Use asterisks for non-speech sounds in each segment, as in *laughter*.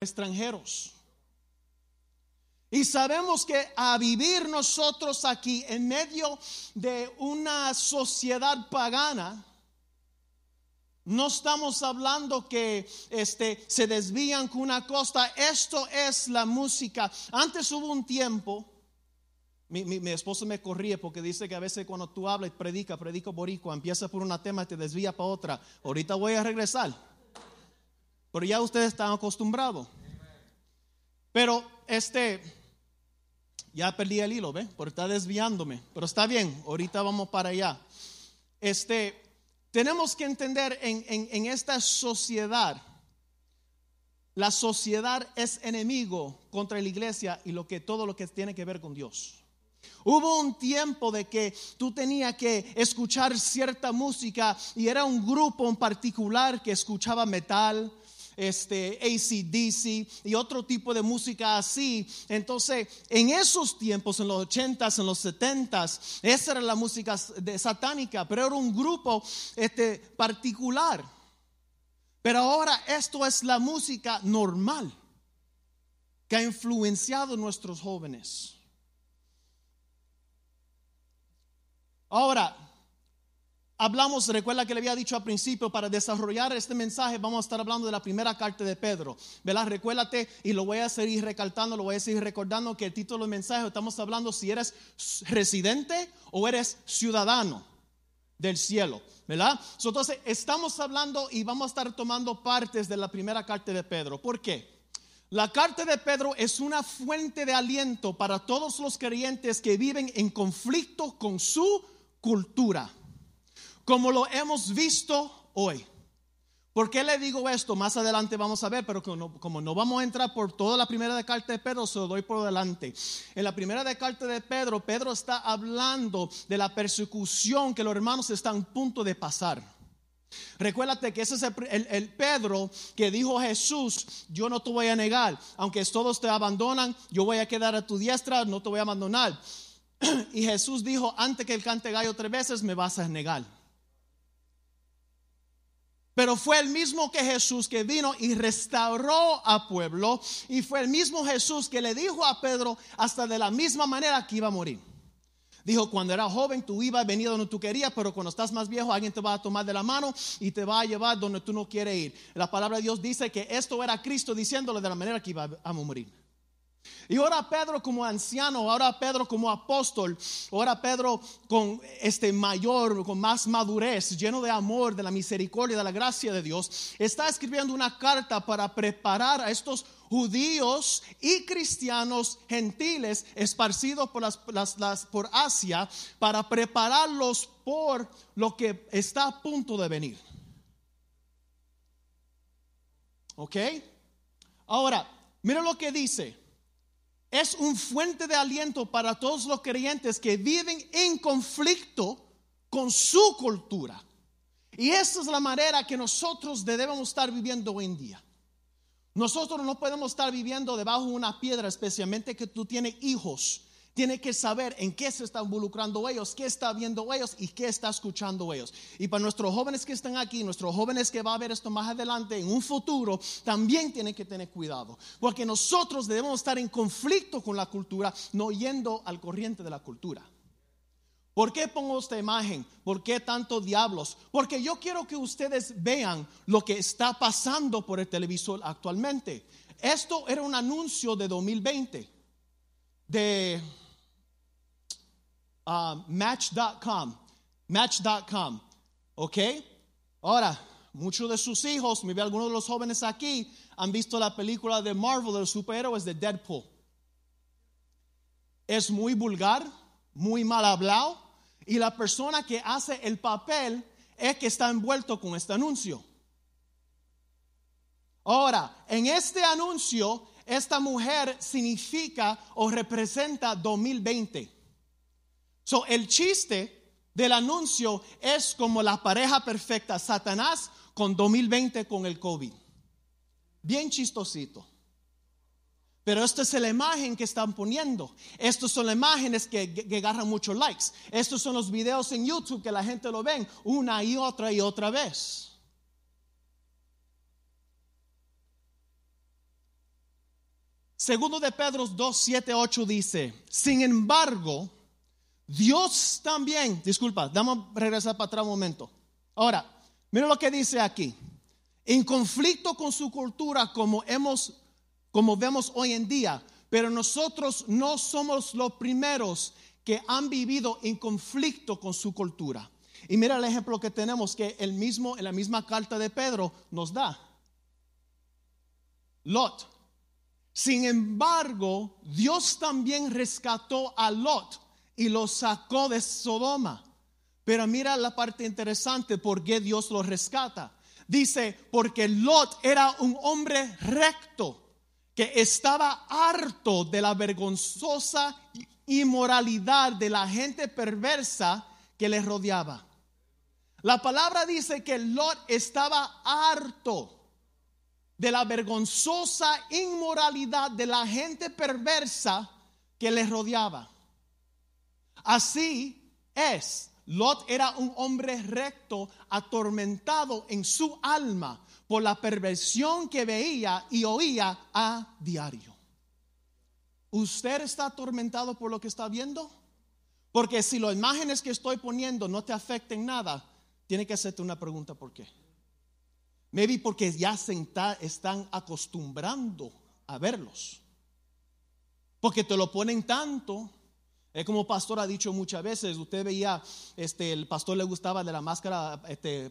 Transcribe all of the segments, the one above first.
extranjeros. Y sabemos que a vivir nosotros aquí en medio de una sociedad pagana, no estamos hablando que este, se desvían con una costa. Esto es la música. Antes hubo un tiempo, mi, mi, esposo me corría porque dice que a veces cuando tú hablas, predica, predica boricua, empieza por una tema y te desvía para otra. Ahorita voy a regresar. Pero ya ustedes están acostumbrados. Pero este, ya perdí el hilo, ¿ve? Por estar desviándome. Pero está bien, ahorita vamos para allá. Este, tenemos que entender en, en esta sociedad, la sociedad es enemigo contra la iglesia y lo que, todo lo que tiene que ver con Dios. Hubo un tiempo de que tú tenías que escuchar cierta música y era un grupo en particular que escuchaba metal, este, ACDC y otro tipo de música así. Entonces, en esos tiempos, en los 80s, en los 70s, esa era la música satánica, pero era un grupo este, particular. Pero ahora esto es la música normal que ha influenciado a nuestros jóvenes. Ahora, Hablamos, recuerda que le había dicho al principio, para desarrollar este mensaje vamos a estar hablando de la primera carta de Pedro. ¿Verdad? Recuérdate y lo voy a seguir recalcando, lo voy a seguir recordando que el título del mensaje estamos hablando si eres residente o eres ciudadano del cielo. ¿Verdad? Entonces, estamos hablando y vamos a estar tomando partes de la primera carta de Pedro. ¿Por qué? La carta de Pedro es una fuente de aliento para todos los creyentes que viven en conflicto con su cultura como lo hemos visto hoy. ¿Por qué le digo esto? Más adelante vamos a ver, pero como no, vamos a entrar por toda la primera de carta de Pedro, se lo doy por delante. En la primera de de Pedro, Pedro está hablando de la persecución que los hermanos están a punto de pasar. Recuérdate que ese es el, el, Pedro que dijo Jesús, yo no te voy a negar, aunque todos te abandonan, yo voy a quedar a tu diestra, no te voy a abandonar. *clears throat* Y Jesús dijo, antes que el cante gallo tres veces, me vas a negar. Pero fue el mismo que Jesús que vino y restauró a pueblo. Y fue el mismo Jesús que le dijo a Pedro hasta de la misma manera que iba a morir. Dijo, cuando era joven tú ibas, venido donde tú querías, pero cuando estás más viejo alguien te va a tomar de la mano y te va a llevar donde tú no quieres ir. La palabra de Dios dice que esto era Cristo diciéndole de la manera que iba a morir. Y ahora Pedro como anciano, ahora Pedro como apóstol, ahora Pedro con este mayor, con más madurez, lleno de amor, de la misericordia, de la gracia de Dios, está escribiendo una carta para preparar a estos judíos y cristianos gentiles esparcidos por, las, Asia para prepararlos por lo que está a punto de venir. ¿Ok? Ahora, mira lo que dice es un fuente de aliento para todos los creyentes que viven en conflicto con su cultura. Y esa es la manera que nosotros debemos estar viviendo hoy en día. Nosotros no podemos estar viviendo debajo de una piedra, especialmente que tú tienes hijos tiene que saber en qué se están involucrando ellos, qué está viendo ellos y qué está escuchando ellos. Y para nuestros jóvenes que están aquí, nuestros jóvenes que va a ver esto más adelante en un futuro, también tienen que tener cuidado, porque nosotros debemos estar en conflicto con la cultura, no yendo al corriente de la cultura. ¿Por qué pongo esta imagen? ¿Por qué tanto diablos? Porque yo quiero que ustedes vean lo que está pasando por el televisor actualmente. Esto era un anuncio de 2020 de Uh, match.com. Match.com. ¿Ok? Ahora, muchos de sus hijos, me ve algunos de los jóvenes aquí, han visto la película de Marvel de los superhéroes de Deadpool. Es muy vulgar, muy mal hablado, y la persona que hace el papel es que está envuelto con este anuncio. Ahora, en este anuncio, esta mujer significa o representa 2020. So, el chiste del anuncio es como la pareja perfecta, Satanás con 2020 con el COVID. Bien chistosito. Pero esta es la imagen que están poniendo. Estas son las imágenes que, que, agarran muchos likes. Estos son los videos en YouTube que la gente lo ven una y otra y otra vez. Segundo de Pedro 2, 7, 8 dice, sin embargo, Dios también, disculpa, vamos a regresar para atrás un momento. Ahora, mira lo que dice aquí. En conflicto con su cultura como hemos como vemos hoy en día, pero nosotros no somos los primeros que han vivido en conflicto con su cultura. Y mira el ejemplo que tenemos que el mismo en la misma carta de Pedro nos da. Lot. Sin embargo, Dios también rescató a Lot y lo sacó de Sodoma. Pero mira la parte interesante, ¿por qué Dios lo rescata? Dice, porque Lot era un hombre recto que estaba harto de la vergonzosa inmoralidad de la gente perversa que le rodeaba. La palabra dice que Lot estaba harto de la vergonzosa inmoralidad de la gente perversa que le rodeaba. Así es, Lot era un hombre recto, atormentado en su alma por la perversión que veía y oía a diario. ¿Usted está atormentado por lo que está viendo? Porque si las imágenes que estoy poniendo no te afecten nada, tiene que hacerte una pregunta, ¿por qué? Maybe porque ya se están acostumbrando a verlos. Porque te lo ponen tanto. Es como pastor ha dicho muchas veces, usted veía, este, el pastor le gustaba de la máscara, este,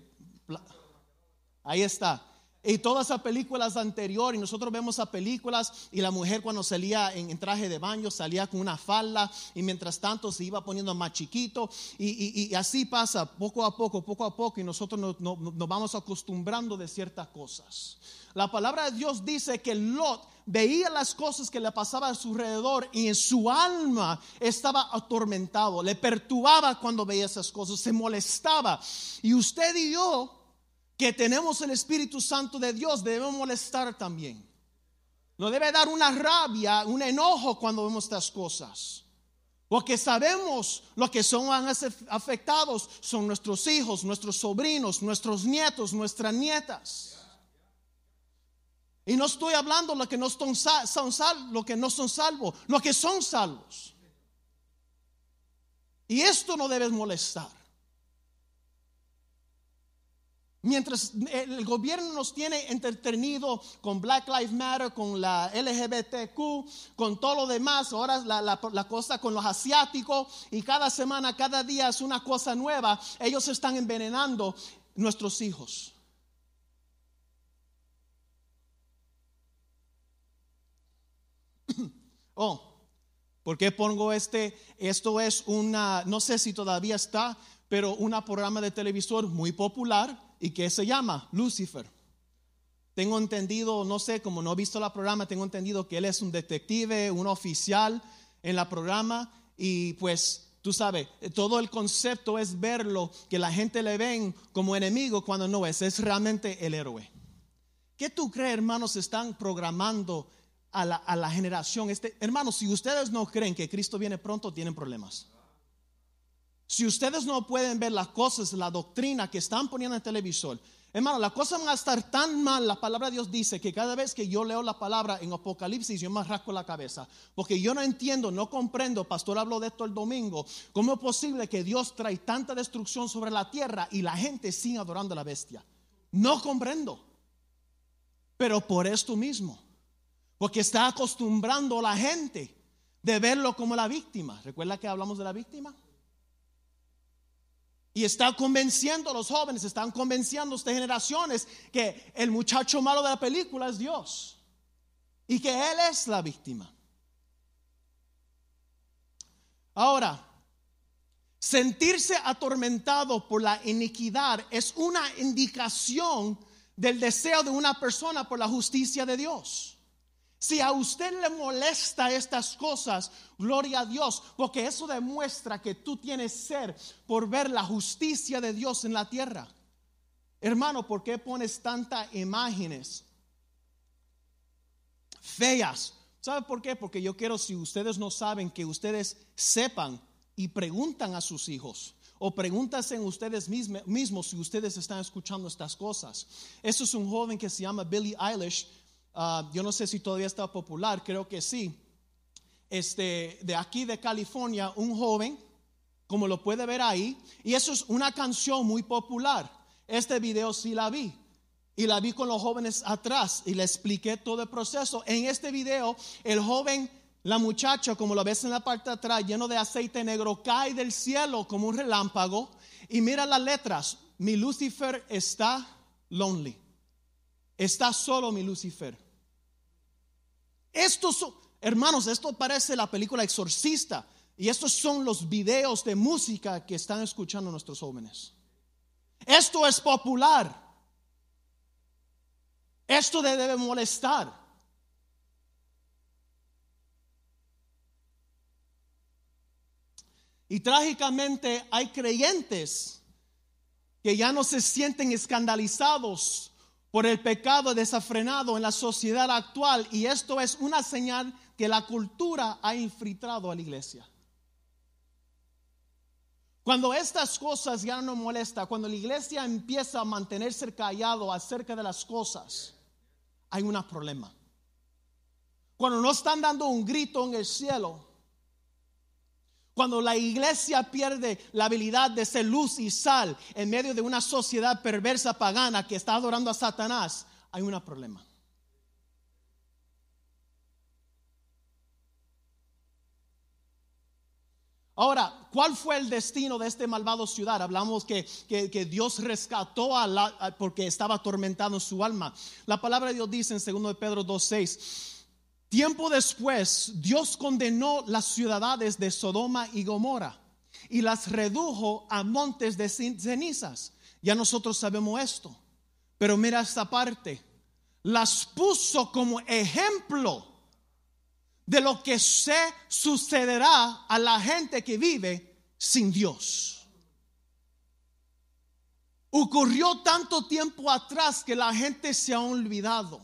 ahí está. Y todas esas películas anteriores, y nosotros vemos esas películas y la mujer cuando salía en, traje de baño salía con una falda y mientras tanto se iba poniendo más chiquito y, así pasa poco a poco, poco a poco y nosotros nos, nos vamos acostumbrando de ciertas cosas. La palabra de Dios dice que Lot veía las cosas que le pasaban a su alrededor y en su alma estaba atormentado, le perturbaba cuando veía esas cosas, se molestaba. Y usted y yo que tenemos el Espíritu Santo de Dios debemos molestar también. No debe dar una rabia, un enojo cuando vemos estas cosas. Porque sabemos lo que son afectados son nuestros hijos, nuestros sobrinos, nuestros nietos, nuestras nietas. Y no estoy hablando lo que no son, son lo que no son salvos, lo que son salvos. Y esto no debe molestar. Mientras el gobierno nos tiene entretenido con Black Lives Matter, con la LGBTQ, con todo lo demás, ahora la, cosa con los asiáticos y cada semana, cada día es una cosa nueva, ellos están envenenando nuestros hijos. *clears throat* Oh, ¿por qué pongo este? Esto es una, no sé si todavía está, pero un programa de televisor muy popular y que se llama Lucifer. Tengo entendido, no sé, como no he visto la programa, tengo entendido que él es un detective, un oficial en la programa y pues tú sabes, todo el concepto es verlo, que la gente le ven como enemigo cuando no es, es realmente el héroe. ¿Qué tú crees, hermanos, están programando a la, a la generación? Este, hermanos, si ustedes no creen que Cristo viene pronto, tienen problemas. Si ustedes no pueden ver las cosas, la doctrina que están poniendo en el televisor, hermano, la cosa va a estar tan mal. La palabra de Dios dice que cada vez que yo leo la palabra en Apocalipsis, yo me rasco la cabeza. Porque yo no entiendo, no comprendo, pastor habló de esto el domingo, cómo es posible que Dios trae tanta destrucción sobre la tierra y la gente siga adorando a la bestia. No comprendo. Pero por esto mismo, porque está acostumbrando a la gente de verlo como la víctima. ¿Recuerda que hablamos de la víctima? Y está convenciendo a los jóvenes, están convenciendo a estas generaciones que el muchacho malo de la película es Dios y que Él es la víctima. Ahora, sentirse atormentado por la iniquidad es una indicación del deseo de una persona por la justicia de Dios. Si a usted le molesta estas cosas, gloria a Dios, porque eso demuestra que tú tienes ser por ver la justicia de Dios en la tierra. Hermano, ¿por qué pones tantas imágenes feas? ¿Sabe por qué? Porque yo quiero, si ustedes no saben, que ustedes sepan y preguntan a sus hijos o pregúntense ustedes mismos si ustedes están escuchando estas cosas. Eso es un joven que se llama Billy Eilish ah, yo no sé si todavía está popular, creo que sí, este, de aquí de California, un joven, como lo puede ver ahí, y eso es una canción muy popular. Este video sí la vi. Y la vi con los jóvenes atrás y le expliqué todo el proceso. En este video, el joven, la muchacha, como lo ves en la parte de atrás, lleno de aceite negro, cae del cielo como un relámpago. Y mira las letras. Mi Lucifer está lonely. Está solo mi Lucifer. Estos, hermanos, esto parece la película Exorcista. Y estos son los videos de música que están escuchando nuestros jóvenes. Esto es popular. Esto debe molestar. Y trágicamente hay creyentes que ya no se sienten escandalizados por el pecado desenfrenado en la sociedad actual y esto es una señal que la cultura ha infiltrado a la iglesia. Cuando estas cosas ya no molestan, cuando la iglesia empieza a mantenerse callado acerca de las cosas, hay un problema. Cuando no están dando un grito en el cielo, cuando la iglesia pierde la habilidad de ser luz y sal en medio de una sociedad perversa pagana que está adorando a Satanás, hay un problema. Ahora, ¿cuál fue el destino de este malvado ciudad? Hablamos que, Dios rescató a la, porque estaba atormentado en su alma. La palabra de Dios dice en 2 Pedro 2.6, tiempo después Dios condenó las ciudades de Sodoma y Gomorra y las redujo a montes de cenizas. Ya nosotros sabemos esto. Pero mira esta parte. Las puso como ejemplo de lo que se sucederá a la gente que vive sin Dios. Ocurrió tanto tiempo atrás que la gente se ha olvidado.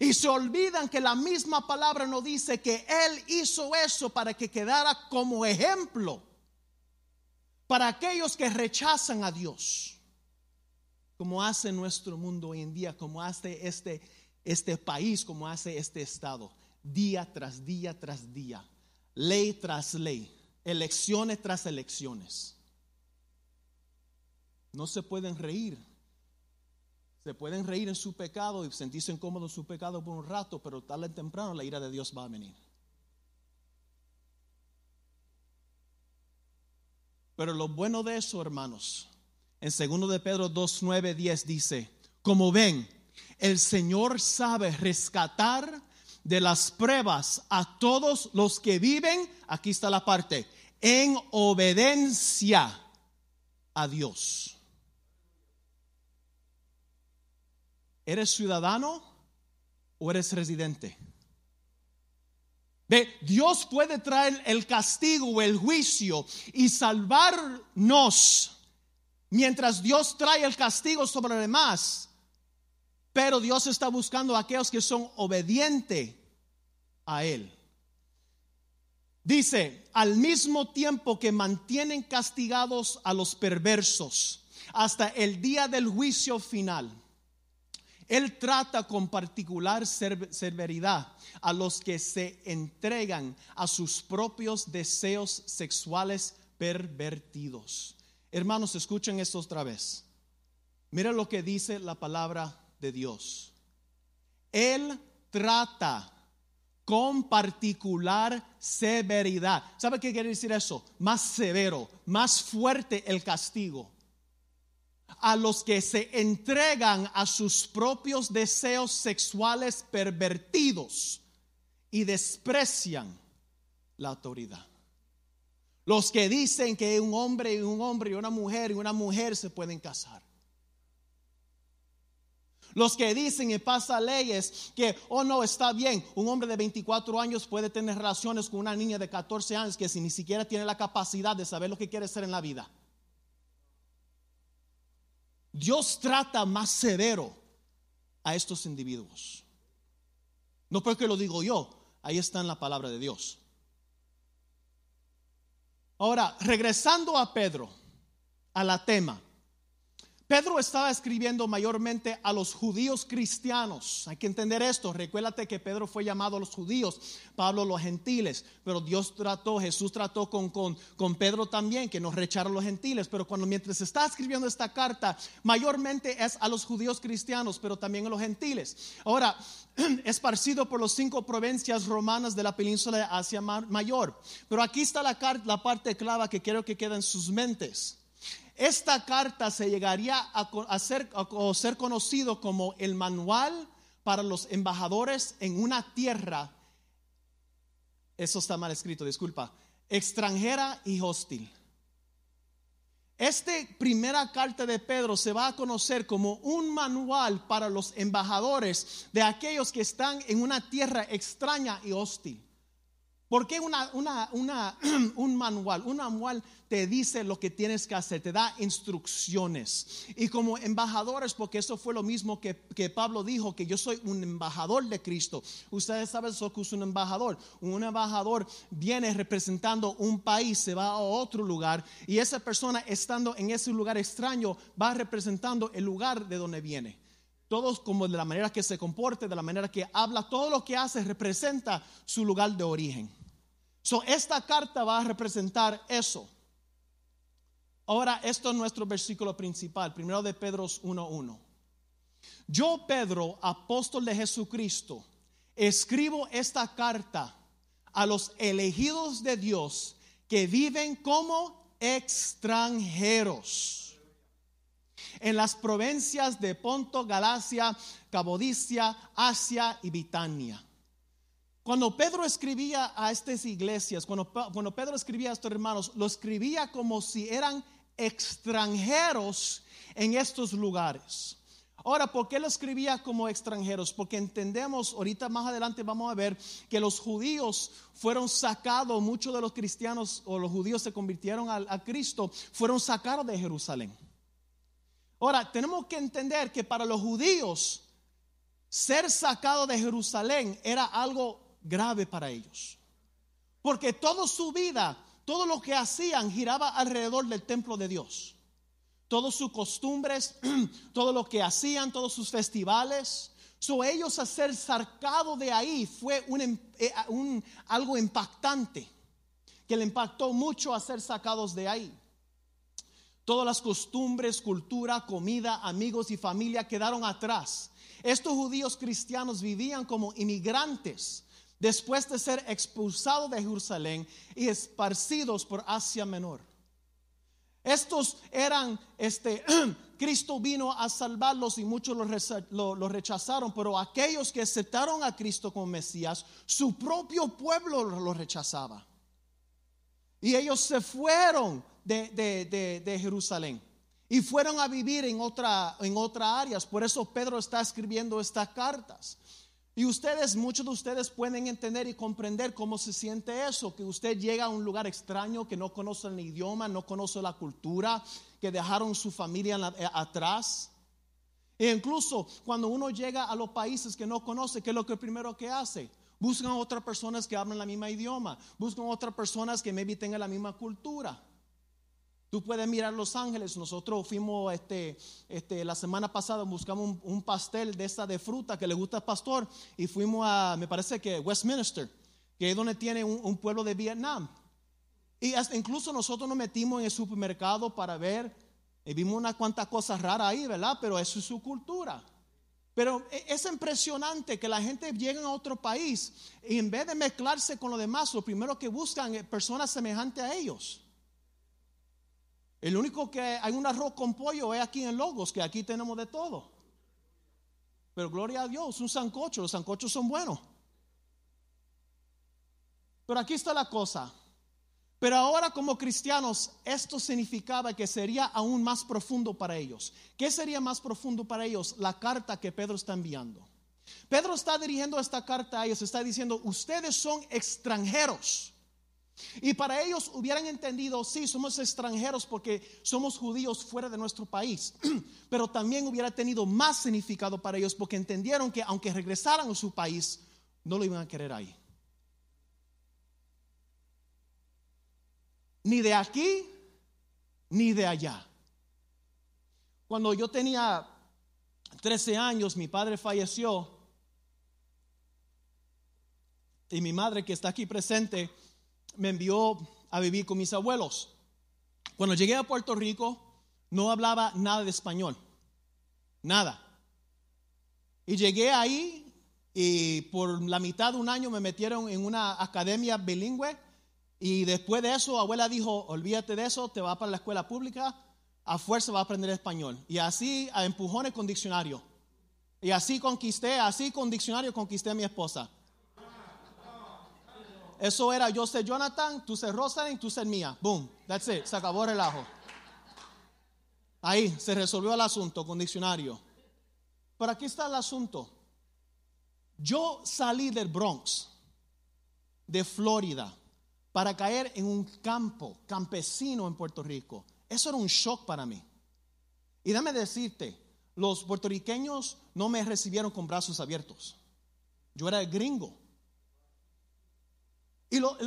Y se olvidan que la misma palabra nos dice que Él hizo eso para que quedara como ejemplo para aquellos que rechazan a Dios, como hace nuestro mundo hoy en día, como hace este, este país, como hace este estado día tras día tras día, ley tras ley, elecciones tras elecciones. No se pueden reír. Se pueden reír en su pecado y sentirse incómodos en su pecado por un rato, pero tarde o temprano la ira de Dios va a venir. Pero lo bueno de eso, hermanos, en segundo de Pedro 2, 9, 10 dice, como ven, el Señor sabe rescatar de las pruebas a todos los que viven, aquí está la parte, en obediencia a Dios. ¿Eres ciudadano o eres residente? Ve, Dios puede traer el castigo o el juicio y salvarnos mientras Dios trae el castigo sobre los demás. Pero Dios está buscando a aquellos que son obedientes a Él. Dice, al mismo tiempo que mantienen castigados a los perversos hasta el día del juicio final. Él trata con particular severidad a los que se entregan a sus propios deseos sexuales pervertidos. Hermanos, escuchen esto otra vez. Mira lo que dice la palabra de Dios. Él trata con particular severidad. ¿Sabe qué quiere decir eso? Más severo, más fuerte el castigo. A los que se entregan a sus propios deseos sexuales pervertidos y desprecian la autoridad. Los que dicen que un hombre y un hombre y una mujer y una mujer se pueden casar. Los que dicen y pasa leyes que, oh no, está bien, un hombre de 24 años puede tener relaciones con una niña de 14 años que si ni siquiera tiene la capacidad de saber lo que quiere ser en la vida. Dios trata más severo a estos individuos. No porque lo digo yo, ahí está en la palabra de Dios. Ahora, regresando a Pedro, a la tema. Pedro estaba escribiendo mayormente a los judíos cristianos. Hay que entender esto. Recuérdate que Pedro fue llamado a los judíos, Pablo a los gentiles. Pero Dios trató, Jesús trató con, con, con Pedro también, que nos recharon los gentiles. Pero cuando mientras está escribiendo esta carta, mayormente es a los judíos cristianos, pero también a los gentiles. Ahora, *clears throat* esparcido por las cinco provincias romanas de la península de Asia Mayor. Pero aquí está la, la parte clave que quiero que quede en sus mentes. Esta carta se llegaría a, ser, conocido como el manual para los embajadores en una tierra, eso está mal escrito, disculpa, extranjera y hostil. Esta primera carta de Pedro se va a conocer como un manual para los embajadores de aquellos que están en una tierra extraña y hostil. ¿Por qué una, *clears throat* un manual? Un manual te dice lo que tienes que hacer, te da instrucciones. Y como embajadores, porque eso fue lo mismo que, Pablo dijo, que yo soy un embajador de Cristo. Ustedes saben lo que es un embajador. Un embajador viene representando un país, se va a otro lugar y esa persona estando en ese lugar extraño va representando el lugar de donde viene todos como de la manera que se comporte, de la manera que habla, todo lo que hace representa su lugar de origen. So, esta carta va a representar eso. Ahora, esto es nuestro versículo principal, primero de Pedro 1.1. Yo, Pedro, apóstol de Jesucristo, escribo esta carta a los elegidos de Dios que viven como extranjeros en las provincias de Ponto, Galacia, Cabodicia, Asia y Bitania cuando Pedro escribía a estas iglesias, cuando, cuando Pedro escribía a estos hermanos, lo escribía como si eran extranjeros en estos lugares. Ahora, ¿por qué lo escribía como extranjeros? Porque entendemos, ahorita más adelante vamos a ver que los judíos fueron sacados, muchos de los cristianos o los judíos se convirtieron a, a Cristo, fueron sacados de Jerusalén. Ahora, tenemos que entender que para los judíos ser sacado de Jerusalén era algo grave para ellos. Porque toda su vida, todo lo que hacían giraba alrededor del templo de Dios. Todas sus costumbres, *clears throat* todo lo que hacían, todos sus festivales. So, ellos a ser sacados de ahí fue em, eh, un, algo impactante, que le impactó mucho a ser sacados de ahí. Todas las costumbres, cultura, comida, amigos y familia quedaron atrás. Estos judíos cristianos vivían como inmigrantes después de ser expulsados de Jerusalén y esparcidos por Asia Menor. Estos eran, este, *clears throat* Cristo vino a salvarlos y muchos lo, rechazaron, pero aquellos que aceptaron a Cristo como Mesías, su propio pueblo lo rechazaba. Y ellos se fueron de, Jerusalén y fueron a vivir en otra, en otras áreas. Por eso Pedro está escribiendo estas cartas. Y ustedes, muchos de ustedes pueden entender y comprender cómo se siente eso, que usted llega a un lugar extraño, que no conoce el idioma, no conoce la cultura, que dejaron su familia eh, atrás. E incluso cuando uno llega a los países que no conoce, ¿qué es lo que primero que hace? Buscan otras personas que hablan la misma idioma, buscan otras personas que maybe tengan la misma cultura. Tú puedes mirar Los Ángeles. Nosotros fuimos este, este, la semana pasada, buscamos un, pastel de esta de fruta que le gusta al pastor y fuimos a, me parece que Westminster, que es donde tiene un, pueblo de Vietnam. Y hasta incluso nosotros nos metimos en el supermercado para ver y vimos unas cuantas cosas raras ahí, ¿verdad? Pero eso es su cultura. Pero e, es impresionante que la gente llegue a otro país y en vez de mezclarse con los demás, lo primero que buscan es personas semejantes a ellos. El único que hay un arroz con pollo es aquí en Logos, que aquí tenemos de todo. Pero gloria a Dios, un sancocho, los sancochos son buenos. Pero aquí está la cosa. Pero ahora como cristianos, esto significaba que sería aún más profundo para ellos. ¿Qué sería más profundo para ellos? La carta que Pedro está enviando. Pedro está dirigiendo esta carta a ellos, está diciendo, ustedes son extranjeros y para ellos hubieran entendido, sí, somos extranjeros porque somos judíos fuera de nuestro país, *clears throat* pero también hubiera tenido más significado para ellos porque entendieron que aunque regresaran a su país, no lo iban a querer ahí. Ni de aquí, ni de allá. Cuando yo tenía 13 años, mi padre falleció y mi madre, que está aquí presente, me envió a vivir con mis abuelos. Cuando llegué a Puerto Rico, no hablaba nada de español, nada. Y llegué ahí y por la mitad de un año me metieron en una academia bilingüe y después de eso abuela dijo, olvídate de eso, te vas para la escuela pública, a fuerza va a aprender español. Y así a empujones con diccionario. Y así conquisté, así con diccionario conquisté a mi esposa. Eso era yo sé Jonathan, tú sé Rosalind, tú sé mía. Boom, that's it, se acabó el relajo. Ahí se resolvió el asunto con diccionario. Pero aquí está el asunto. Yo salí del Bronx, de Florida, para caer en un campo campesino en Puerto Rico. Eso era un shock para mí. Y déjame decirte, los puertorriqueños no me recibieron con brazos abiertos. Yo era gringo. Y lo,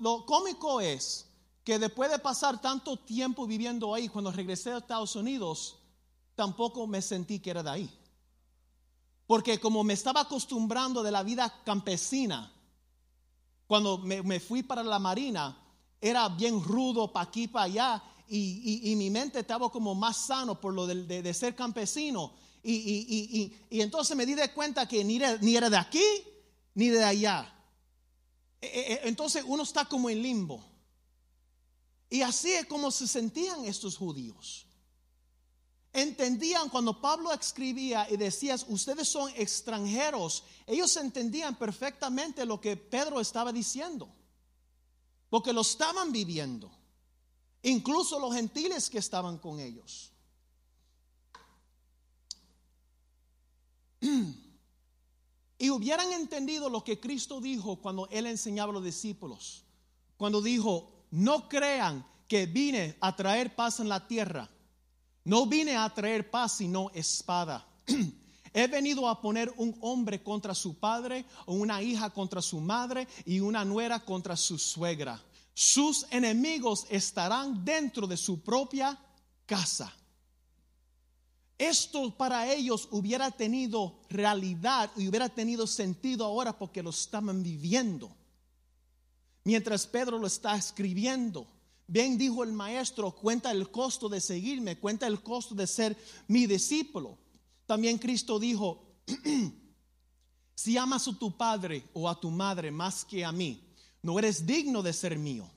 lo, cómico es que después de pasar tanto tiempo viviendo ahí, cuando regresé a Estados Unidos, tampoco me sentí que era de ahí. Porque como me estaba acostumbrando de la vida campesina, cuando me, fui para la marina, era bien rudo para aquí, para allá, y, mi mente estaba como más sano por lo de, ser campesino. Y, entonces me di de cuenta que ni ni era de aquí ni de allá. E, e, e, entonces uno está como en limbo. Y así es como se sentían estos judíos. Entendían cuando Pablo escribía y decía, ustedes son extranjeros, ellos entendían perfectamente lo que Pedro estaba diciendo, porque lo estaban viviendo, incluso los gentiles que estaban con ellos. *clears throat* y hubieran entendido lo que Cristo dijo cuando Él enseñaba a los discípulos, cuando dijo, no crean que vine a traer paz en la tierra, no vine a traer paz sino espada. *clears throat* He venido a poner un hombre contra su padre, o una hija contra su madre y una nuera contra su suegra. Sus enemigos estarán dentro de su propia casa esto para ellos hubiera tenido realidad y hubiera tenido sentido ahora porque lo estaban viviendo. Mientras Pedro lo está escribiendo, bien dijo el maestro, cuenta el costo de seguirme, cuenta el costo de ser mi discípulo. También Cristo dijo, *clears throat* si amas a tu padre o a tu madre más que a mí, no eres digno de ser mío.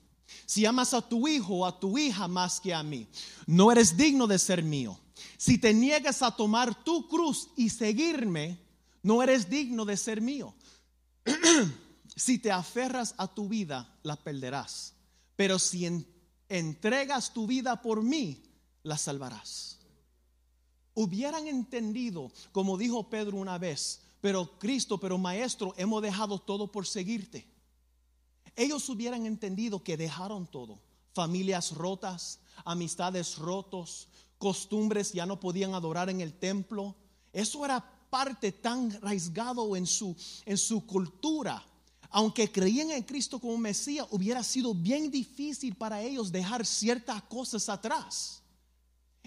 Si amas a tu hijo o a tu hija más que a mí, no eres digno de ser mío. Si te niegas a tomar tu cruz y seguirme, no eres digno de ser mío. *clears throat* si te aferras a tu vida, la perderás. Pero si entregas tu vida por mí, la salvarás. Hubieran entendido, como dijo Pedro una vez, pero Cristo, pero Maestro, hemos dejado todo por seguirte. Ellos hubieran entendido que dejaron todo. Familias rotas, amistades rotos, costumbres, ya no podían adorar en el templo. Eso era parte tan raizgado en su, en su cultura. Aunque creían en Cristo como Mesías, hubiera sido bien difícil para ellos dejar ciertas cosas atrás.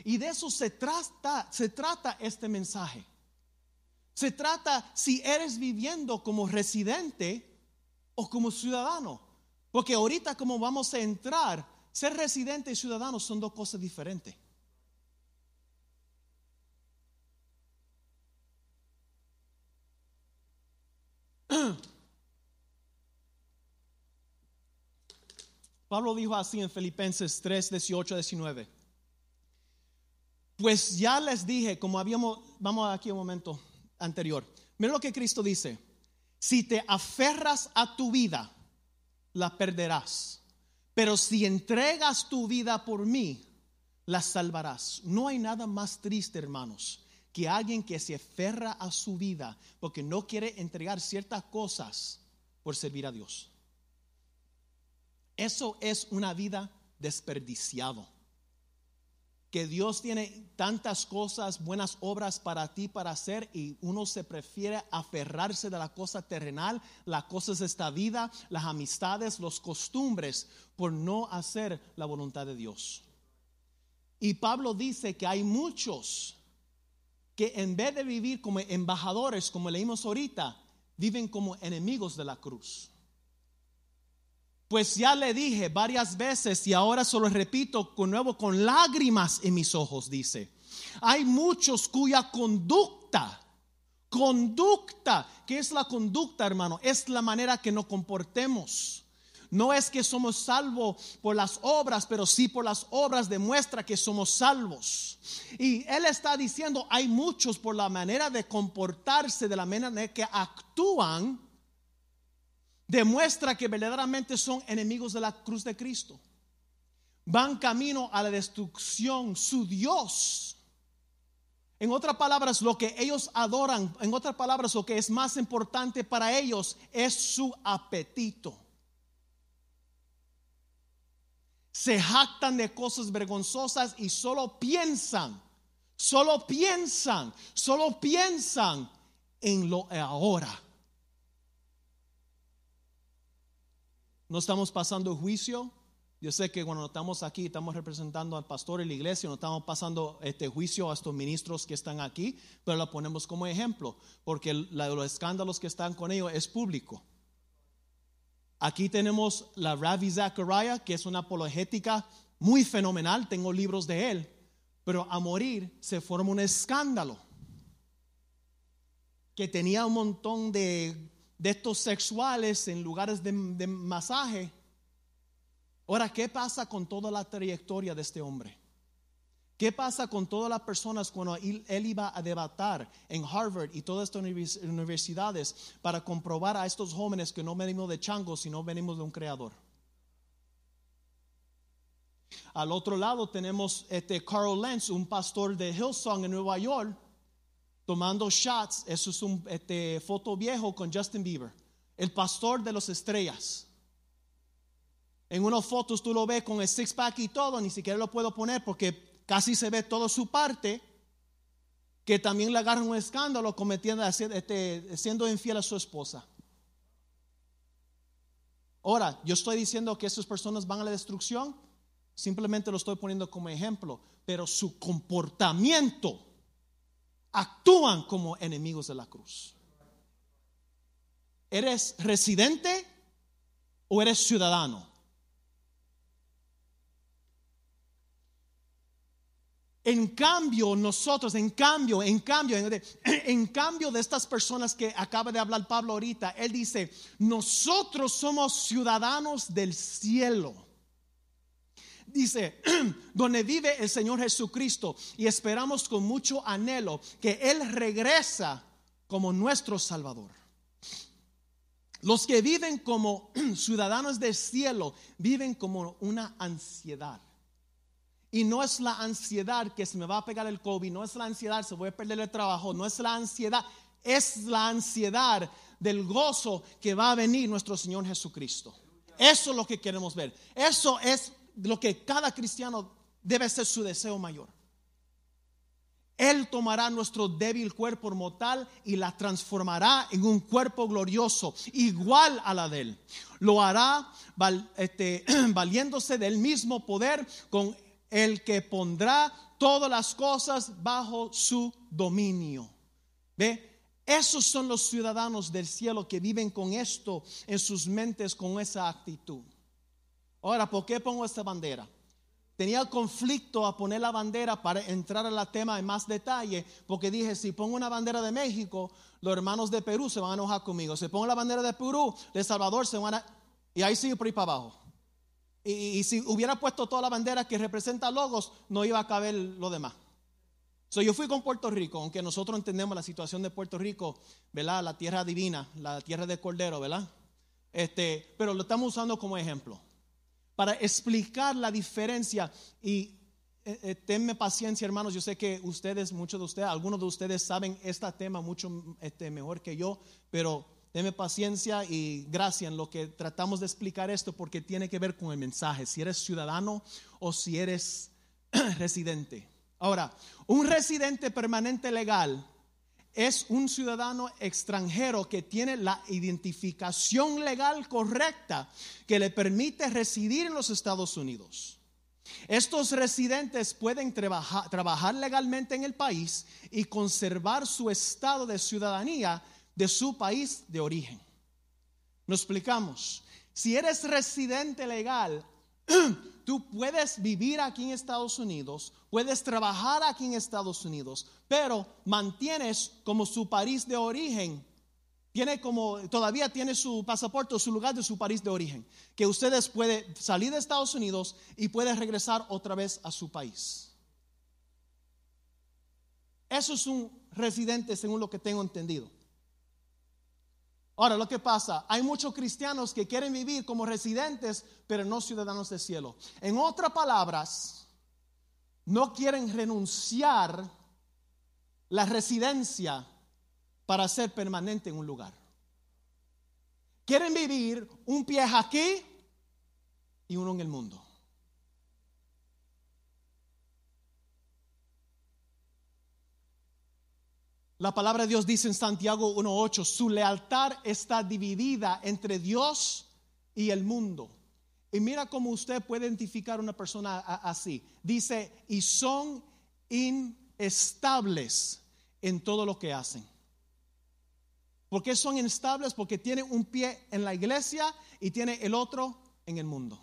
Y de eso se trata, se trata este mensaje. Se trata si eres viviendo como residente o como ciudadano. Porque ahorita como vamos a entrar, ser residente y ciudadano son dos cosas diferentes. Pablo dijo así en Filipenses 3, 18, 19. Pues ya les dije, como habíamos, vamos aquí un momento anterior. Mira lo que Cristo dice. Si te aferras a tu vida, la perderás. Pero si entregas tu vida por mí, la salvarás. No hay nada más triste, hermanos, que alguien que se aferra a su vida porque no quiere entregar ciertas cosas por servir a Dios. Eso es una vida desperdiciado. Que Dios tiene tantas cosas, buenas obras para ti para hacer y uno se prefiere aferrarse de la cosa terrenal, las cosas de esta vida, las amistades, los costumbres, por no hacer la voluntad de Dios. Y Pablo dice que hay muchos que en vez de vivir como embajadores, como leímos ahorita, viven como enemigos de la cruz. Pues ya le dije varias veces y ahora solo repito con nuevo con lágrimas en mis ojos, dice. Hay muchos cuya conducta, conducta, ¿qué es la conducta, hermano? Es la manera que nos comportemos. No es que somos salvos por las obras, pero sí por las obras demuestra que somos salvos. Y él está diciendo, hay muchos por la manera de comportarse, de la manera que actúan, demuestra que verdaderamente son enemigos de la cruz de Cristo. Van camino a la destrucción. Su Dios en otras palabras, lo que ellos adoran, en otras palabras, lo que es más importante para ellos es su apetito. se jactan de cosas vergonzosas y solo piensan, solo piensan, solo piensan en lo ahora. No estamos pasando juicio. Yo sé que cuando estamos aquí, estamos representando al pastor y la iglesia, no estamos pasando este juicio a estos ministros que están aquí, pero lo ponemos como ejemplo, porque los escándalos que están con ellos es público. Aquí tenemos la Ravi Zachariah, que es una apologética muy fenomenal, tengo libros de él, pero a morir se forma un escándalo que tenía un montón de, de estos sexuales en lugares de, masaje. Ahora, ¿qué pasa con toda la trayectoria de este hombre? ¿Qué pasa con todas las personas cuando él, iba a debatir en Harvard y todas estas universidades para comprobar a estos jóvenes que no venimos de changos, sino venimos de un creador? Al otro lado tenemos este Carl Lenz, un pastor de Hillsong en Nueva York, tomando shots. Eso es un este, foto viejo con Justin Bieber, el pastor de las estrellas. En unas fotos tú lo ves con el six pack y todo, ni siquiera lo puedo poner porque casi se ve toda su parte, que también le agarran un escándalo cometiendo, este, siendo infiel a su esposa. Ahora, yo estoy diciendo que esas personas van a la destrucción, simplemente lo estoy poniendo como ejemplo, pero su comportamiento actúan como enemigos de la cruz. ¿Eres residente o eres ciudadano? En cambio, nosotros, en cambio, en cambio, en, *clears throat* cambio de estas personas que acaba de hablar Pablo ahorita, él dice, nosotros somos ciudadanos del cielo. Dice, *clears throat* donde vive el Señor Jesucristo y esperamos con mucho anhelo que Él regresa como nuestro Salvador. Los que viven como *clears throat* ciudadanos del cielo viven como una ansiedad. Y no es la ansiedad que se me va a pegar el COVID, no es la ansiedad, se voy a perder el trabajo, no es la ansiedad, es la ansiedad del gozo que va a venir nuestro Señor Jesucristo. Eso es lo que queremos ver. Eso es lo que cada cristiano debe ser su deseo mayor. Él tomará nuestro débil cuerpo mortal y la transformará en un cuerpo glorioso, igual a la de Él. Lo hará este, *clears throat* valiéndose del mismo poder con el que pondrá todas las cosas bajo su dominio. ¿Ve? Esos son los ciudadanos del cielo que viven con esto en sus mentes, con esa actitud. Ahora, ¿por qué pongo esta bandera? Tenía conflicto a poner la bandera para entrar al tema en más detalle, porque dije, si pongo una bandera de México, los hermanos de Perú se van a enojar conmigo. Si pongo la bandera de Perú, de Salvador se van a... Y ahí sigue por ahí para abajo. Y, si hubiera puesto toda la bandera que representa logos, no iba a caber lo demás. So, yo fui con Puerto Rico, aunque nosotros entendemos la situación de Puerto Rico, ¿verdad? La tierra divina, la tierra de Cordero, ¿verdad? Este, pero lo estamos usando como ejemplo para explicar la diferencia y eh, eh, tenme paciencia, hermanos. Yo sé que ustedes, muchos de ustedes, algunos de ustedes saben este tema mucho este, mejor que yo, pero Deme paciencia y gracia en lo que tratamos de explicar esto porque tiene que ver con el mensaje, si eres ciudadano o si eres *clears throat* residente. Ahora, un residente permanente legal es un ciudadano extranjero que tiene la identificación legal correcta que le permite residir en los Estados Unidos. Estos residentes pueden trabajar legalmente en el país y conservar su estado de ciudadanía de su país de origen. Nos explicamos. Si eres residente legal, tú puedes vivir aquí en Estados Unidos, puedes trabajar aquí en Estados Unidos, pero mantienes como su país de origen tiene como, todavía tiene su pasaporte o su lugar de su país de origen, que ustedes pueden salir de Estados Unidos y pueden regresar otra vez a su país. Eso es un residente según lo que tengo entendido. Ahora, lo que pasa, hay muchos cristianos que quieren vivir como residentes, pero no ciudadanos del cielo. En otras palabras, no quieren renunciar la residencia para ser permanente en un lugar. Quieren vivir un pie aquí y uno en el mundo. La palabra de Dios dice en Santiago 1.8, su lealtad está dividida entre Dios y el mundo. Y mira cómo usted puede identificar una persona así. Dice, y son inestables en todo lo que hacen. ¿Por qué son instables? Porque tienen un pie en la iglesia y tiene el otro en el mundo.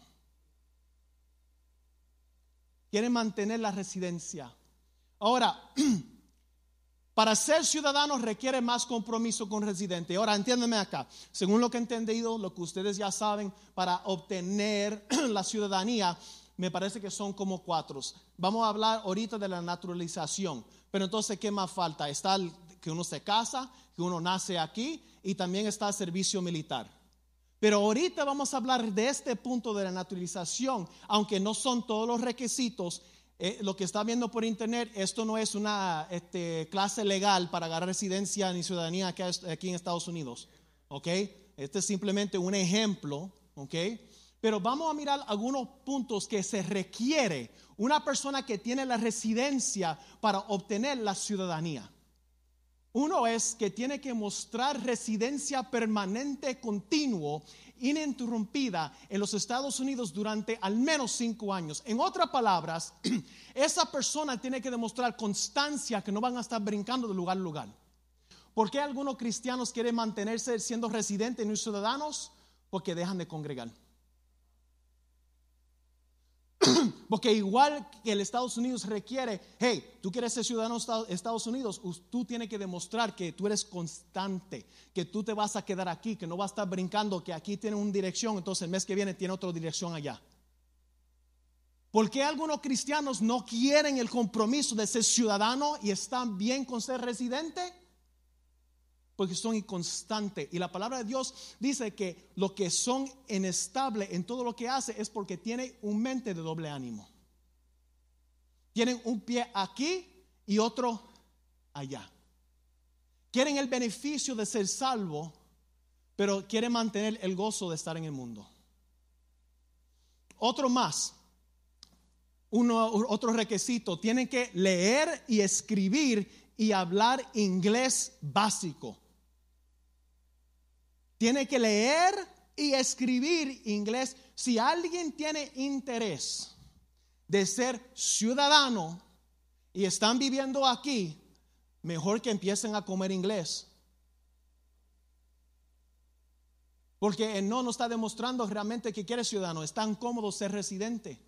Quieren mantener la residencia. Ahora, *clears throat* para ser ciudadano requiere más compromiso con residente. Ahora, entiéndeme acá. Según lo que he entendido, lo que ustedes ya saben, para obtener *clears throat* la ciudadanía, me parece que son como cuatro. Vamos a hablar ahorita de la naturalización. Pero entonces, ¿qué más falta? Está que uno se casa, que uno nace aquí y también está el servicio militar. Pero ahorita vamos a hablar de este punto de la naturalización, aunque no son todos los requisitos. Eh, lo que está viendo por internet, esto no es una este, clase legal para agarrar residencia ni ciudadanía aquí, aquí en Estados Unidos. ¿Ok? Este es simplemente un ejemplo. ¿Ok? Pero vamos a mirar algunos puntos que se requiere una persona que tiene la residencia para obtener la ciudadanía. Uno es que tiene que mostrar residencia permanente continuo, ininterrumpida en los Estados Unidos durante al menos cinco años. En otras palabras, *clears throat* esa persona tiene que demostrar constancia que no van a estar brincando de lugar a lugar. ¿Por qué algunos cristianos quieren mantenerse siendo residentes y ciudadanos? Porque dejan de congregar. Porque igual que el Estados Unidos requiere, hey, tú quieres ser ciudadano de Estados Unidos, tú tienes que demostrar que tú eres constante, que tú te vas a quedar aquí, que no vas a estar brincando, que aquí tiene una dirección, entonces el mes que viene tiene otra dirección allá. ¿Por qué algunos cristianos no quieren el compromiso de ser ciudadano y están bien con ser residente? Porque son inconstantes. Y la palabra de Dios dice que lo que son inestables en todo lo que hace es porque tiene un mente de doble ánimo. Tienen un pie aquí y otro allá. Quieren el beneficio de ser salvo, pero quieren mantener el gozo de estar en el mundo. Otro más, uno, otro requisito, tienen que leer y escribir y hablar inglés básico. Tiene que leer y escribir inglés. Si alguien tiene interés de ser ciudadano y están viviendo aquí, mejor que empiecen a comer inglés. Porque no nos está demostrando realmente que quiere ciudadano, es tan cómodo ser residente.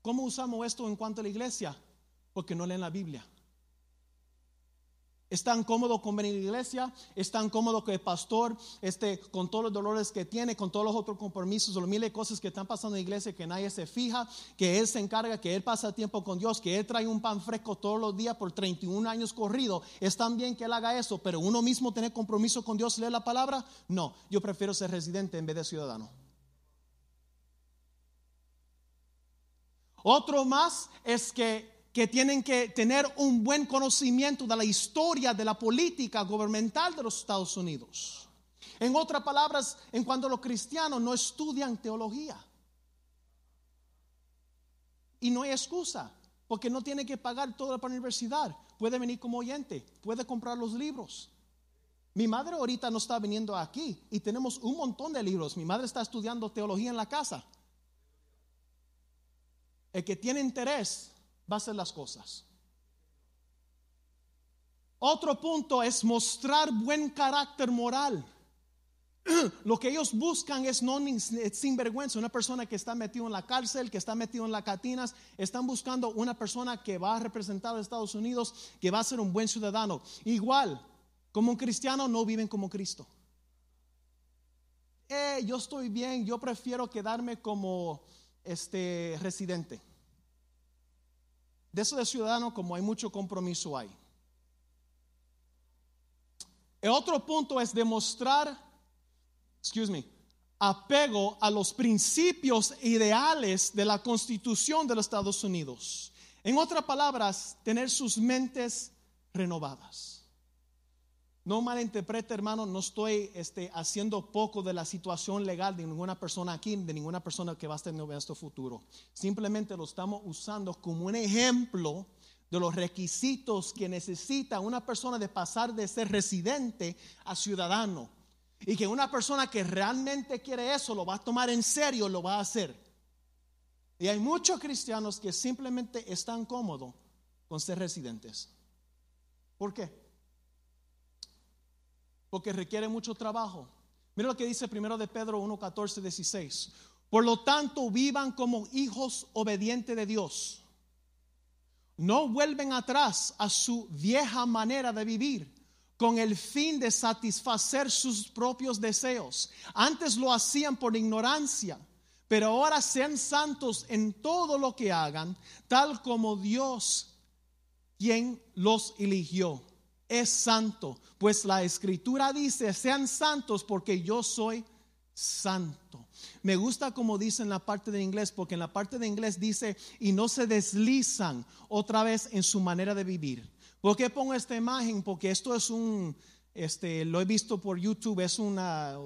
¿Cómo usamos esto en cuanto a la iglesia? Porque no leen la Biblia. Es tan cómodo con venir a la iglesia, es tan cómodo que el pastor, este, con todos los dolores que tiene, con todos los otros compromisos, los miles de cosas que están pasando en la iglesia, que nadie se fija, que él se encarga, que él pasa tiempo con Dios, que él trae un pan fresco todos los días por 31 años corrido. Es tan bien que él haga eso, pero uno mismo tener compromiso con Dios, leer la palabra, no, yo prefiero ser residente en vez de ciudadano. Otro más es que que tienen que tener un buen conocimiento de la historia de la política gubernamental de los Estados Unidos. En otras palabras, en cuanto a los cristianos no estudian teología. Y no hay excusa, porque no tiene que pagar toda la universidad. Puede venir como oyente, puede comprar los libros. Mi madre ahorita no está viniendo aquí y tenemos un montón de libros. Mi madre está estudiando teología en la casa. el que tiene interés va a hacer las cosas. Otro punto es mostrar buen carácter moral. *clears throat* Lo que ellos buscan es no sinvergüenza, una persona que está metido en la cárcel, que está metido en las catinas, están buscando una persona que va a representar a Estados Unidos, que va a ser un buen ciudadano. Igual, como un cristiano no viven como Cristo. Eh, yo estoy bien, yo prefiero quedarme como este residente. De eso de ciudadano, como hay mucho compromiso ahí. El otro punto es demostrar, excuse me, apego a los principios ideales de la Constitución de los Estados Unidos. En otras palabras, tener sus mentes renovadas. No malinterprete, hermano, no estoy este, haciendo poco de la situación legal de ninguna persona aquí, de ninguna persona que va a estar en nuestro futuro. Simplemente lo estamos usando como un ejemplo de los requisitos que necesita una persona de pasar de ser residente a ciudadano. Y que una persona que realmente quiere eso lo va a tomar en serio, lo va a hacer. Y hay muchos cristianos que simplemente están cómodos con ser residentes. ¿Por qué? Porque requiere mucho trabajo. Mira lo que dice primero de Pedro 1, 14, 16. Por lo tanto, vivan como hijos obedientes de Dios. No vuelven atrás a su vieja manera de vivir con el fin de satisfacer sus propios deseos. Antes lo hacían por ignorancia, pero ahora sean santos en todo lo que hagan, tal como Dios quien los eligió es santo, pues la escritura dice, sean santos porque yo soy santo. Me gusta como dice en la parte de inglés, porque en la parte de inglés dice, y no se deslizan otra vez en su manera de vivir. ¿Por qué pongo esta imagen? Porque esto es un, este, lo he visto por YouTube, es una,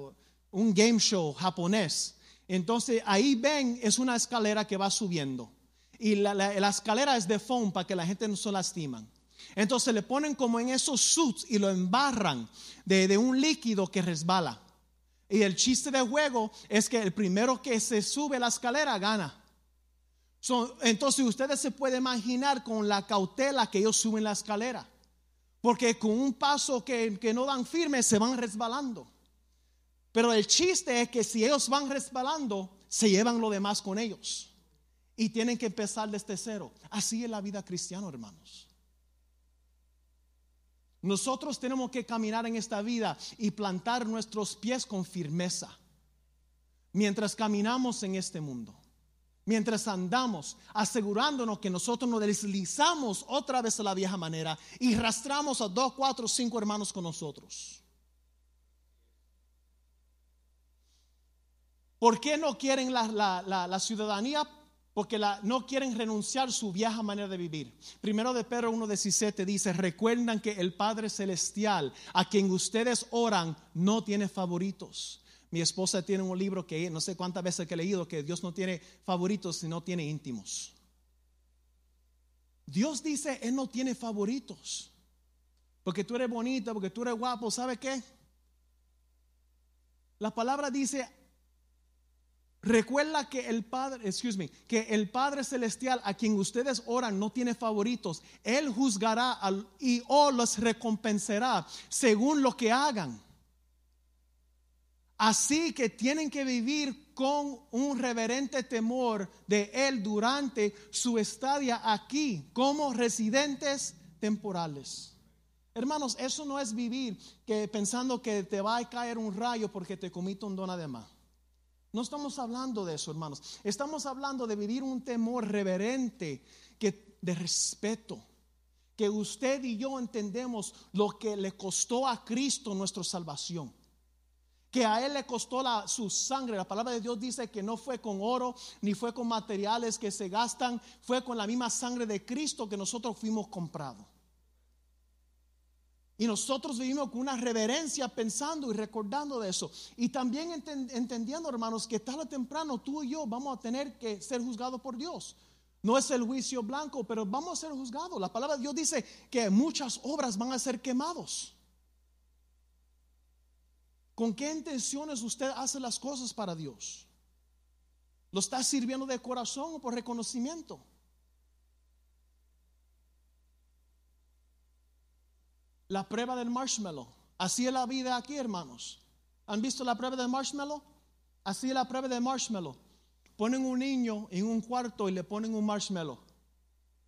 un game show japonés. Entonces ahí ven, es una escalera que va subiendo. Y la, la escalera es de foam para que la gente no se lastiman. Entonces le ponen como en esos suits y lo embarran de, un líquido que resbala. Y el chiste del juego es que el primero que se sube la escalera gana. entonces ustedes se pueden imaginar con la cautela que ellos suben la escalera. Porque con un paso que, que no dan firme se van resbalando. Pero el chiste es que si ellos van resbalando, se llevan lo demás con ellos. Y tienen que empezar desde cero. Así es la vida cristiana, hermanos. Nosotros tenemos que caminar en esta vida y plantar nuestros pies con firmeza mientras caminamos en este mundo. Mientras andamos, asegurándonos que nosotros nos deslizamos otra vez a la vieja manera y rastramos a dos, cuatro, cinco hermanos con nosotros. ¿Por qué no quieren la, la ciudadanía porque no quieren renunciar su vieja manera de vivir. Primero de Pedro 1.17 dice, recuerdan que el Padre Celestial, a quien ustedes oran, no tiene favoritos. Mi esposa tiene un libro que no sé cuántas veces que he leído, que Dios no tiene favoritos, sino tiene íntimos. Dios dice, Él no tiene favoritos. Porque tú eres bonita, porque tú eres guapo, ¿sabe qué? La palabra dice, Recuerda que el Padre, excuse me, que el Padre celestial a quien ustedes oran no tiene favoritos. Él juzgará y o los recompensará según lo que hagan. Así que tienen que vivir con un reverente temor de Él durante su estadia aquí como residentes temporales. Hermanos, eso no es vivir que pensando que te va a caer un rayo porque te comiste un don de más. No estamos hablando de eso, hermanos. Estamos hablando de vivir un temor reverente, que, de respeto. Que usted y yo entendemos lo que le costó a Cristo nuestra salvación. Que a Él le costó su sangre. La palabra de Dios dice que no fue con oro ni fue con materiales que se gastan. Fue con la misma sangre de Cristo que nosotros fuimos comprados. Y nosotros vivimos con una reverencia pensando y recordando de eso. Y también entendiendo, hermanos, que tarde o temprano tú y yo vamos a tener que ser juzgados por Dios. No es el juicio blanco, pero vamos a ser juzgados. La palabra de Dios dice que muchas obras van a ser quemados. ¿Con qué intenciones usted hace las cosas para Dios? ¿Lo estás sirviendo de corazón o por reconocimiento? La prueba del marshmallow. Así es la vida aquí, hermanos. ¿Han visto la prueba del marshmallow? Así es la prueba del marshmallow. Ponen un niño en un cuarto y le ponen un marshmallow.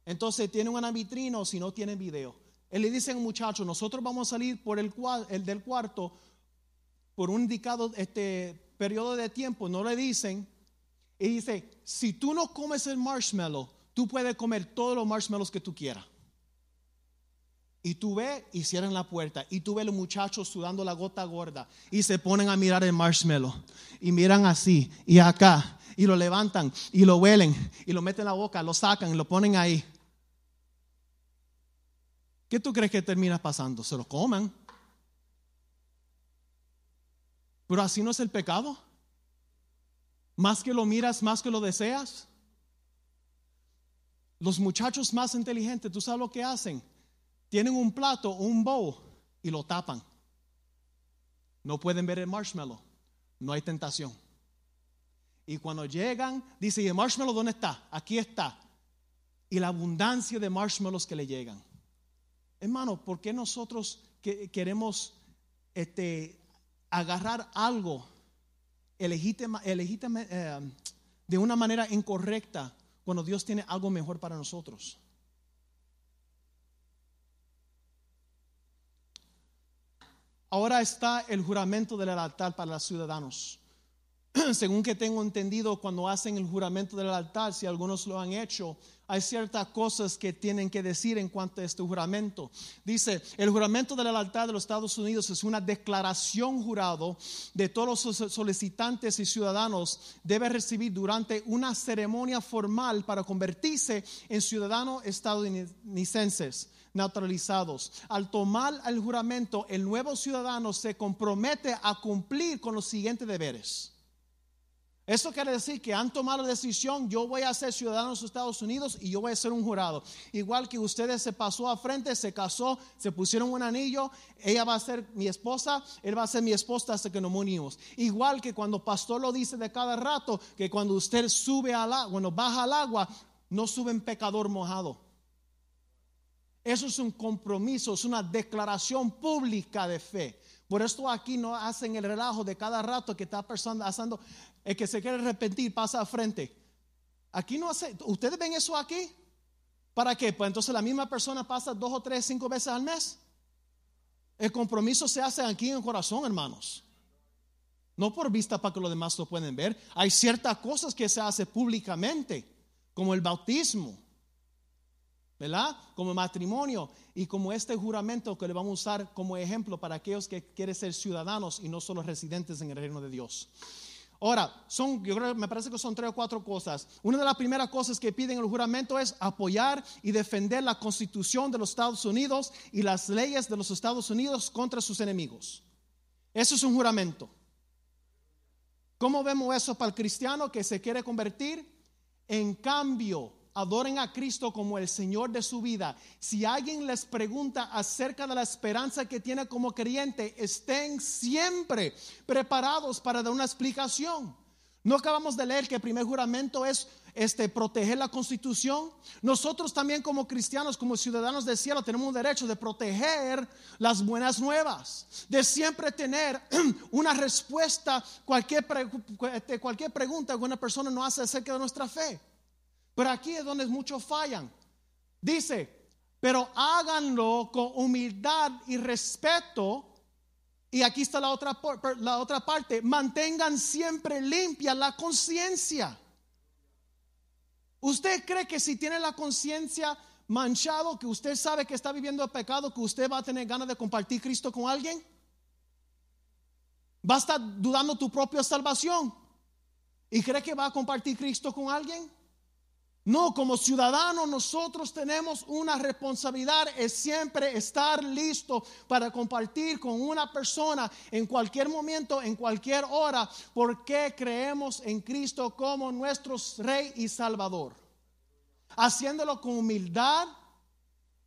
Entonces tienen una vitrina si no tienen video. Él le dice muchacho, nosotros vamos a salir por el, el del cuarto por un indicado este periodo de tiempo. No le dicen. Y dice, si tú no comes el marshmallow, tú puedes comer todos los marshmallows que tú quieras. Y tú ves y cierran la puerta. Y tú ves los muchachos sudando la gota gorda. Y se ponen a mirar el marshmallow. Y miran así y acá. Y lo levantan y lo huelen. Y lo meten en la boca, lo sacan y lo ponen ahí. ¿Qué tú crees que termina pasando? Se lo coman. Pero así no es el pecado. Más que lo miras, más que lo deseas. Los muchachos más inteligentes, ¿tú sabes lo que hacen? Tienen un plato un bowl y lo tapan. No pueden ver el marshmallow. No hay tentación. Y cuando llegan, dice, ¿y el marshmallow dónde está? Aquí está. Y la abundancia de marshmallows que le llegan. Hermano, ¿por qué nosotros queremos este, agarrar algo eh, de una manera incorrecta cuando Dios tiene algo mejor para nosotros? Ahora está el juramento del altar para los ciudadanos. *clears throat* Según que tengo entendido, cuando hacen el juramento del altar, si algunos lo han hecho, hay ciertas cosas que tienen que decir en cuanto a este juramento. Dice, el juramento del altar de los Estados Unidos es una declaración jurado de todos los solicitantes y ciudadanos debe recibir durante una ceremonia formal para convertirse en ciudadanos estadounidenses naturalizados. Al tomar el juramento, el nuevo ciudadano se compromete a cumplir con los siguientes deberes. Eso quiere decir que han tomado la decisión, yo voy a ser ciudadano de los Estados Unidos y yo voy a ser un jurado. Igual que ustedes se pasó a frente, se casó, se pusieron un anillo, ella va a ser mi esposa, él va a ser mi esposa hasta que nos unimos. Igual que cuando pastor lo dice de cada rato, que cuando usted sube al agua, cuando baja al agua, no sube en pecador mojado. Eso es un compromiso, es una declaración pública de fe. Por esto aquí no hacen el relajo de cada rato que está persona haciendo, el que se quiere arrepentir pasa a frente. Aquí no hace, ¿ustedes ven eso aquí? ¿Para qué? Pues entonces la misma persona pasa dos o tres, cinco veces al mes. El compromiso se hace aquí en el corazón, hermanos. No por vista para que los demás lo pueden ver. Hay ciertas cosas que se hace públicamente, como el bautismo. ¿Verdad? Como matrimonio y como este juramento que le vamos a usar como ejemplo para aquellos que quieren ser ciudadanos y no solo residentes en el reino de Dios. Ahora, son, yo creo, me parece que son tres o cuatro cosas. Una de las primeras cosas que piden el juramento es apoyar y defender la constitución de los Estados Unidos y las leyes de los Estados Unidos contra sus enemigos. Eso es un juramento. ¿Cómo vemos eso para el cristiano que se quiere convertir? En cambio, adoren a Cristo como el Señor de su vida. Si alguien les pregunta acerca de la esperanza que tiene como creyente, estén siempre preparados para dar una explicación. No acabamos de leer que el primer juramento es este, proteger la constitución. Nosotros también como cristianos, como ciudadanos del cielo, tenemos un derecho de proteger las buenas nuevas, de siempre tener *clears throat* una respuesta cualquier, este, cualquier pregunta que una persona nos hace acerca de nuestra fe. Pero aquí es donde muchos fallan. Dice, pero háganlo con humildad y respeto. Y aquí está la otra, la otra parte. Mantengan siempre limpia la conciencia. ¿Usted cree que si tiene la conciencia manchado, que usted sabe que está viviendo el pecado, que usted va a tener ganas de compartir Cristo con alguien? ¿Va a estar dudando tu propia salvación? ¿Y cree que va a compartir Cristo con alguien? No, como ciudadanos nosotros tenemos una responsabilidad, es siempre estar listo para compartir con una persona en cualquier momento, en cualquier hora, porque creemos en Cristo como nuestro Rey y Salvador. Haciéndolo con humildad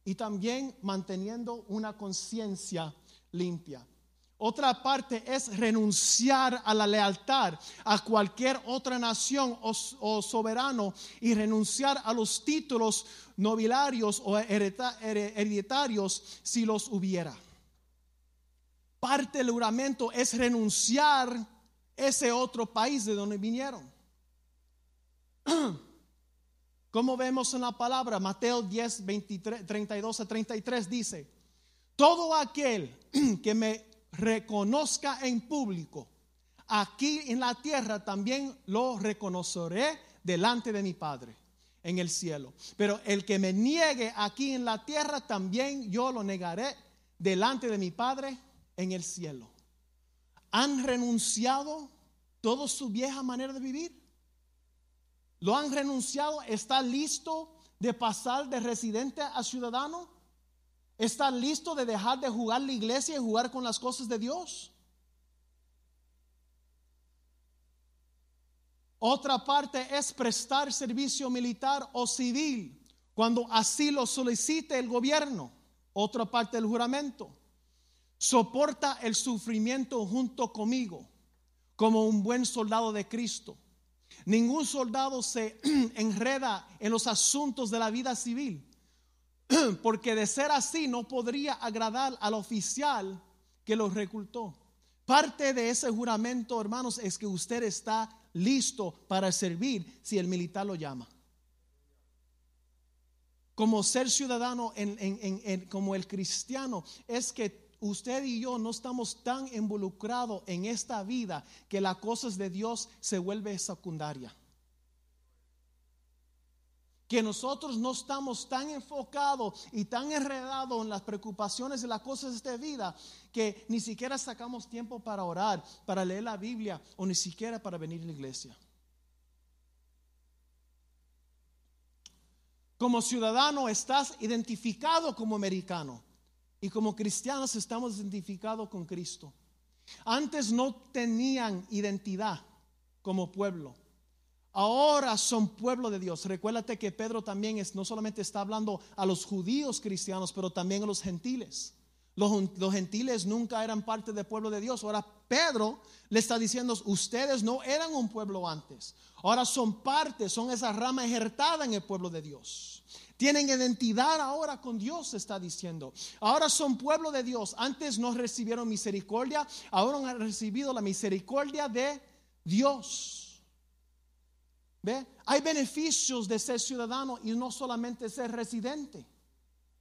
y también manteniendo una conciencia limpia. Otra parte es renunciar a la lealtad a cualquier otra nación o, soberano y renunciar a los títulos nobiliarios o hereditarios si los hubiera. Parte del juramento es renunciar a ese otro país de donde vinieron. *clears throat* Como vemos en la palabra, Mateo 10, 23, 32 a 33 dice, todo aquel *clears throat* que me reconozca en público, aquí en la tierra también lo reconoceré delante de mi Padre en el cielo. Pero el que me niegue aquí en la tierra, también yo lo negaré delante de mi Padre en el cielo. ¿Han renunciado toda su vieja manera de vivir? ¿Lo han renunciado? ¿Está listo de pasar de residente a ciudadano? ¿Está listo de dejar de jugar la iglesia y jugar con las cosas de Dios? Otra parte es prestar servicio militar o civil cuando así lo solicite el gobierno. Otra parte del juramento. Soporta el sufrimiento junto conmigo como un buen soldado de Cristo. Ningún soldado se *clears throat* enreda en los asuntos de la vida civil *clears throat* porque de ser así no podría agradar al oficial que lo reclutó. Parte de ese juramento, hermanos, es que usted está listo para servir si el militar lo llama. Como ser ciudadano, como el cristiano, es que usted y yo no estamos tan involucrados en esta vida que las cosas de Dios se vuelven secundaria que nosotros no estamos tan enfocados y tan enredados en las preocupaciones de las cosas de esta vida que ni siquiera sacamos tiempo para orar, para leer la Biblia o ni siquiera para venir a la iglesia. Como ciudadano estás identificado como americano y como cristianos estamos identificados con Cristo. Antes no tenían identidad como pueblo ahora son pueblo de Dios. Recuérdate que Pedro también es, no solamente está hablando a los judíos cristianos, pero también a los gentiles. Los, los, gentiles nunca eran parte del pueblo de Dios. Ahora Pedro le está diciendo, ustedes no eran un pueblo antes. Ahora son parte, son esa rama ejertada en el pueblo de Dios. Tienen identidad ahora con Dios, está diciendo. Ahora son pueblo de Dios. Antes no recibieron misericordia, ahora han recibido la misericordia de Dios. Hay beneficios de ser ciudadano y no solamente ser residente.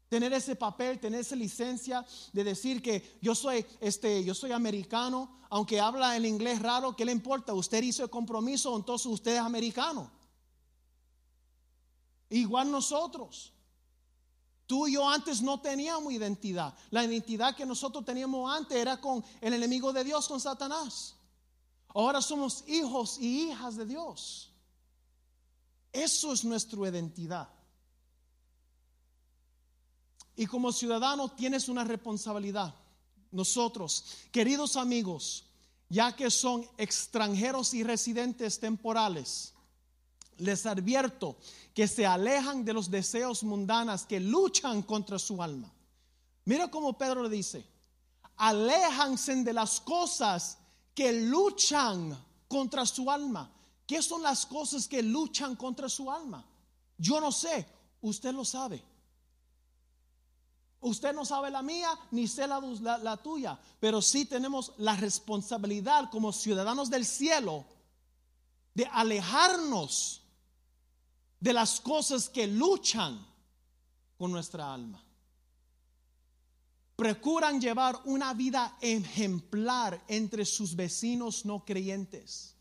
Tener ese papel, tener esa licencia de decir que yo soy, este, yo soy americano, aunque habla el inglés raro, ¿qué le importa? Usted hizo el compromiso, entonces usted es americano. Igual nosotros. Tú y yo antes no teníamos identidad. La identidad que nosotros teníamos antes era con el enemigo de Dios, con Satanás. Ahora somos hijos y hijas de Dios. Eso es nuestra identidad. Y como ciudadano tienes una responsabilidad. Nosotros, queridos amigos, ya que son extranjeros y residentes temporales, les advierto que se alejan de los deseos mundanos que luchan contra su alma. Mira cómo Pedro le dice, aléjanse de las cosas que luchan contra su alma. ¿Qué son las cosas que luchan contra su alma? Yo no sé, usted lo sabe. Usted no sabe la mía, ni sé la, la, tuya, pero sí tenemos la responsabilidad como ciudadanos del cielo de alejarnos de las cosas que luchan con nuestra alma. Procuran llevar una vida ejemplar entre sus vecinos no creyentes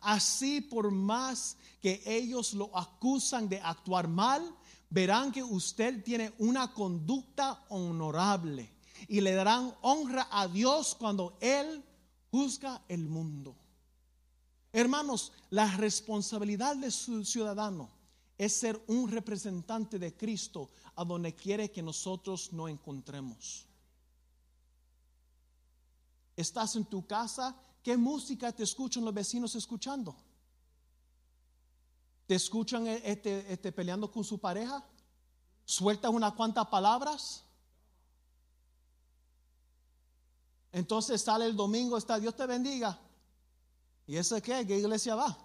Así por más que ellos lo acusan de actuar mal, verán que usted tiene una conducta honorable y le darán honra a Dios cuando Él juzga el mundo. Hermanos, la responsabilidad de su ciudadano es ser un representante de Cristo a donde quiere que nosotros nos encontremos. Estás en tu casa ¿Qué música te escuchan los vecinos escuchando? ¿Te escuchan eh, este, este, peleando con su pareja? ¿Sueltas unas cuantas palabras? Entonces sale el domingo, está Dios te bendiga. ¿Y ese qué? ¿Qué iglesia va?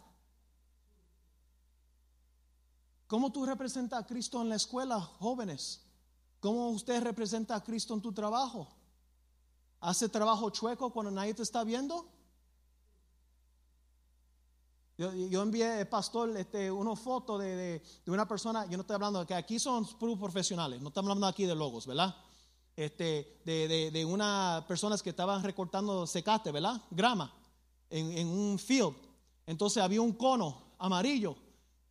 ¿Cómo tú representas a Cristo en la escuela, jóvenes? ¿Cómo usted representa a Cristo en tu trabajo? ¿Hace trabajo chueco cuando nadie te está viendo? Yo, envié, eh, pastor, este, una foto de, una persona, yo no estoy hablando de que aquí son profesionales, no estamos hablando aquí de logos, ¿verdad? Este, de, de, unas personas que estaban recortando secate, ¿verdad? Grama, en, en, un field. Entonces había un cono amarillo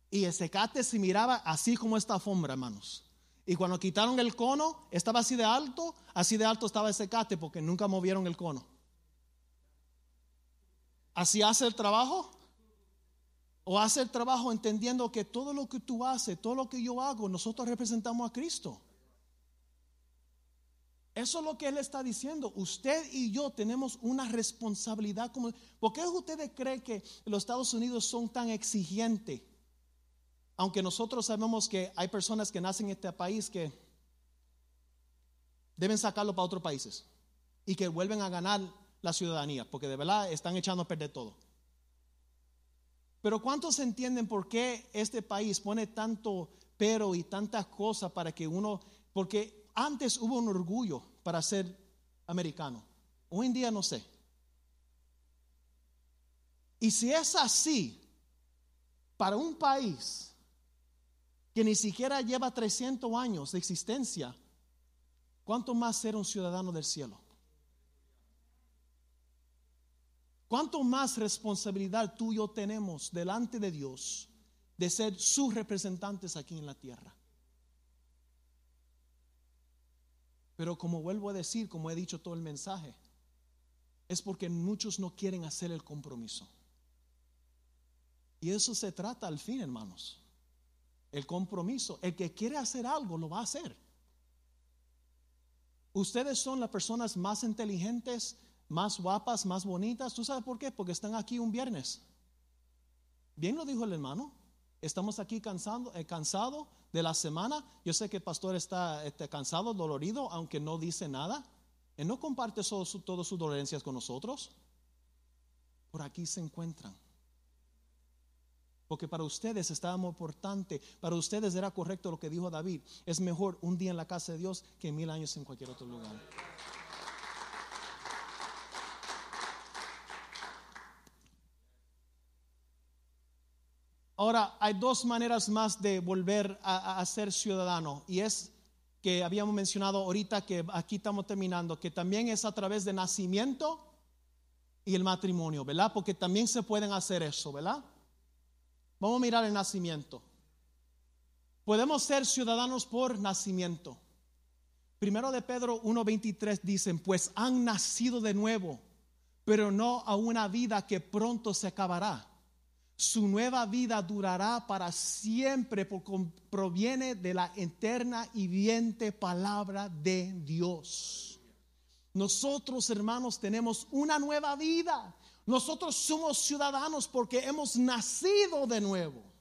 y el secate se miraba así como esta alfombra, hermanos. Y cuando quitaron el cono, estaba así de alto, así de alto estaba el secate porque nunca movieron el cono. Así hace el trabajo. O hace el trabajo entendiendo que todo lo que tú haces, todo lo que yo hago, nosotros representamos a Cristo. Eso es lo que él está diciendo. Usted y yo tenemos una responsabilidad como... ¿Por qué ustedes creen que los Estados Unidos son tan exigentes? Aunque nosotros sabemos que hay personas que nacen en este país que deben sacarlo para otros países y que vuelven a ganar la ciudadanía, porque de verdad están echando a perder todo. Pero ¿cuántos entienden por qué este país pone tanto pero y tantas cosas para que uno, porque antes hubo un orgullo para ser americano, hoy en día no sé. Y si es así, para un país que ni siquiera lleva 300 años de existencia, ¿cuánto más ser un ciudadano del cielo? ¿Cuánto más responsabilidad tú y yo tenemos delante de Dios de ser sus representantes aquí en la tierra? Pero como vuelvo a decir, como he dicho todo el mensaje, es porque muchos no quieren hacer el compromiso. Y eso se trata al fin, hermanos. El compromiso. El que quiere hacer algo, lo va a hacer. Ustedes son las personas más inteligentes más guapas, más bonitas. ¿Tú sabes por qué? Porque están aquí un viernes. Bien lo dijo el hermano. Estamos aquí cansado, eh, cansado de la semana. Yo sé que el pastor está este, cansado, dolorido, aunque no dice nada. Él no comparte todas sus dolencias con nosotros. Por aquí se encuentran. Porque para ustedes estaba muy importante, para ustedes era correcto lo que dijo David. Es mejor un día en la casa de Dios que mil años en cualquier otro lugar. Ahora, hay dos maneras más de volver a, ser ciudadano y es que habíamos mencionado ahorita que aquí estamos terminando, que también es a través de nacimiento y el matrimonio, ¿verdad? Porque también se pueden hacer eso, ¿verdad? Vamos a mirar el nacimiento. Podemos ser ciudadanos por nacimiento. Primero de Pedro 1.23 dicen, pues han nacido de nuevo, pero no a una vida que pronto se acabará su nueva vida durará para siempre porque proviene de la eterna y viviente palabra de Dios. Nosotros, hermanos, tenemos una nueva vida. Nosotros somos ciudadanos porque hemos nacido de nuevo.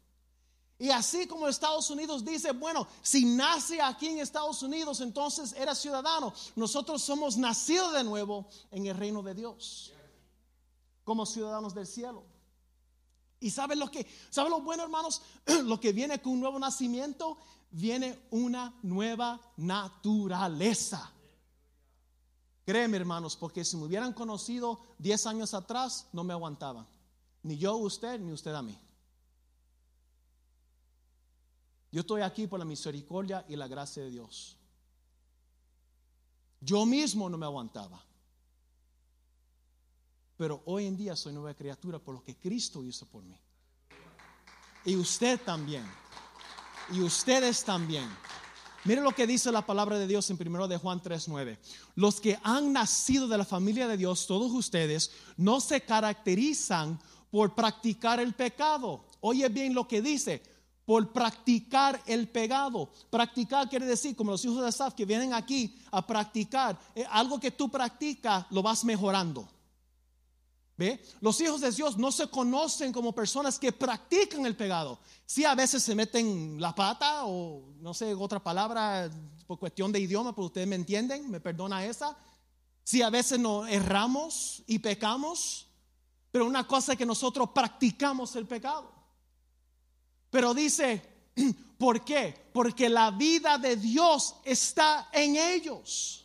Y así como Estados Unidos dice, bueno, si nace aquí en Estados Unidos, entonces era ciudadano. Nosotros somos nacidos de nuevo en el reino de Dios, como ciudadanos del cielo. Y ¿saben lo que, saben lo bueno, hermanos? *clears throat* Lo que viene con un nuevo nacimiento, viene una nueva naturaleza. Créeme, hermanos, porque si me hubieran conocido 10 años atrás, no me aguantaban. Ni yo a usted, ni usted a mí. Yo estoy aquí por la misericordia y la gracia de Dios. Yo mismo no me aguantaba. Pero hoy en día soy nueva criatura por lo que Cristo hizo por mí. Y usted también. Y ustedes también. Mire lo que dice la palabra de Dios en 1 de Juan 3:9. Los que han nacido de la familia de Dios, todos ustedes, no se caracterizan por practicar el pecado. Oye bien lo que dice, por practicar el pecado. Practicar quiere decir, como los hijos de Asaf que vienen aquí a practicar, eh, algo que tú practicas lo vas mejorando. Los hijos de Dios no se conocen como personas que practican el pecado. Sí, a veces se meten la pata o no sé, otra palabra por cuestión de idioma, pero ustedes me entienden, me perdona esa. Si a veces nos erramos y pecamos, pero una cosa es que nosotros practicamos el pecado. Pero dice, *clears throat* ¿por qué? Porque la vida de Dios está en ellos.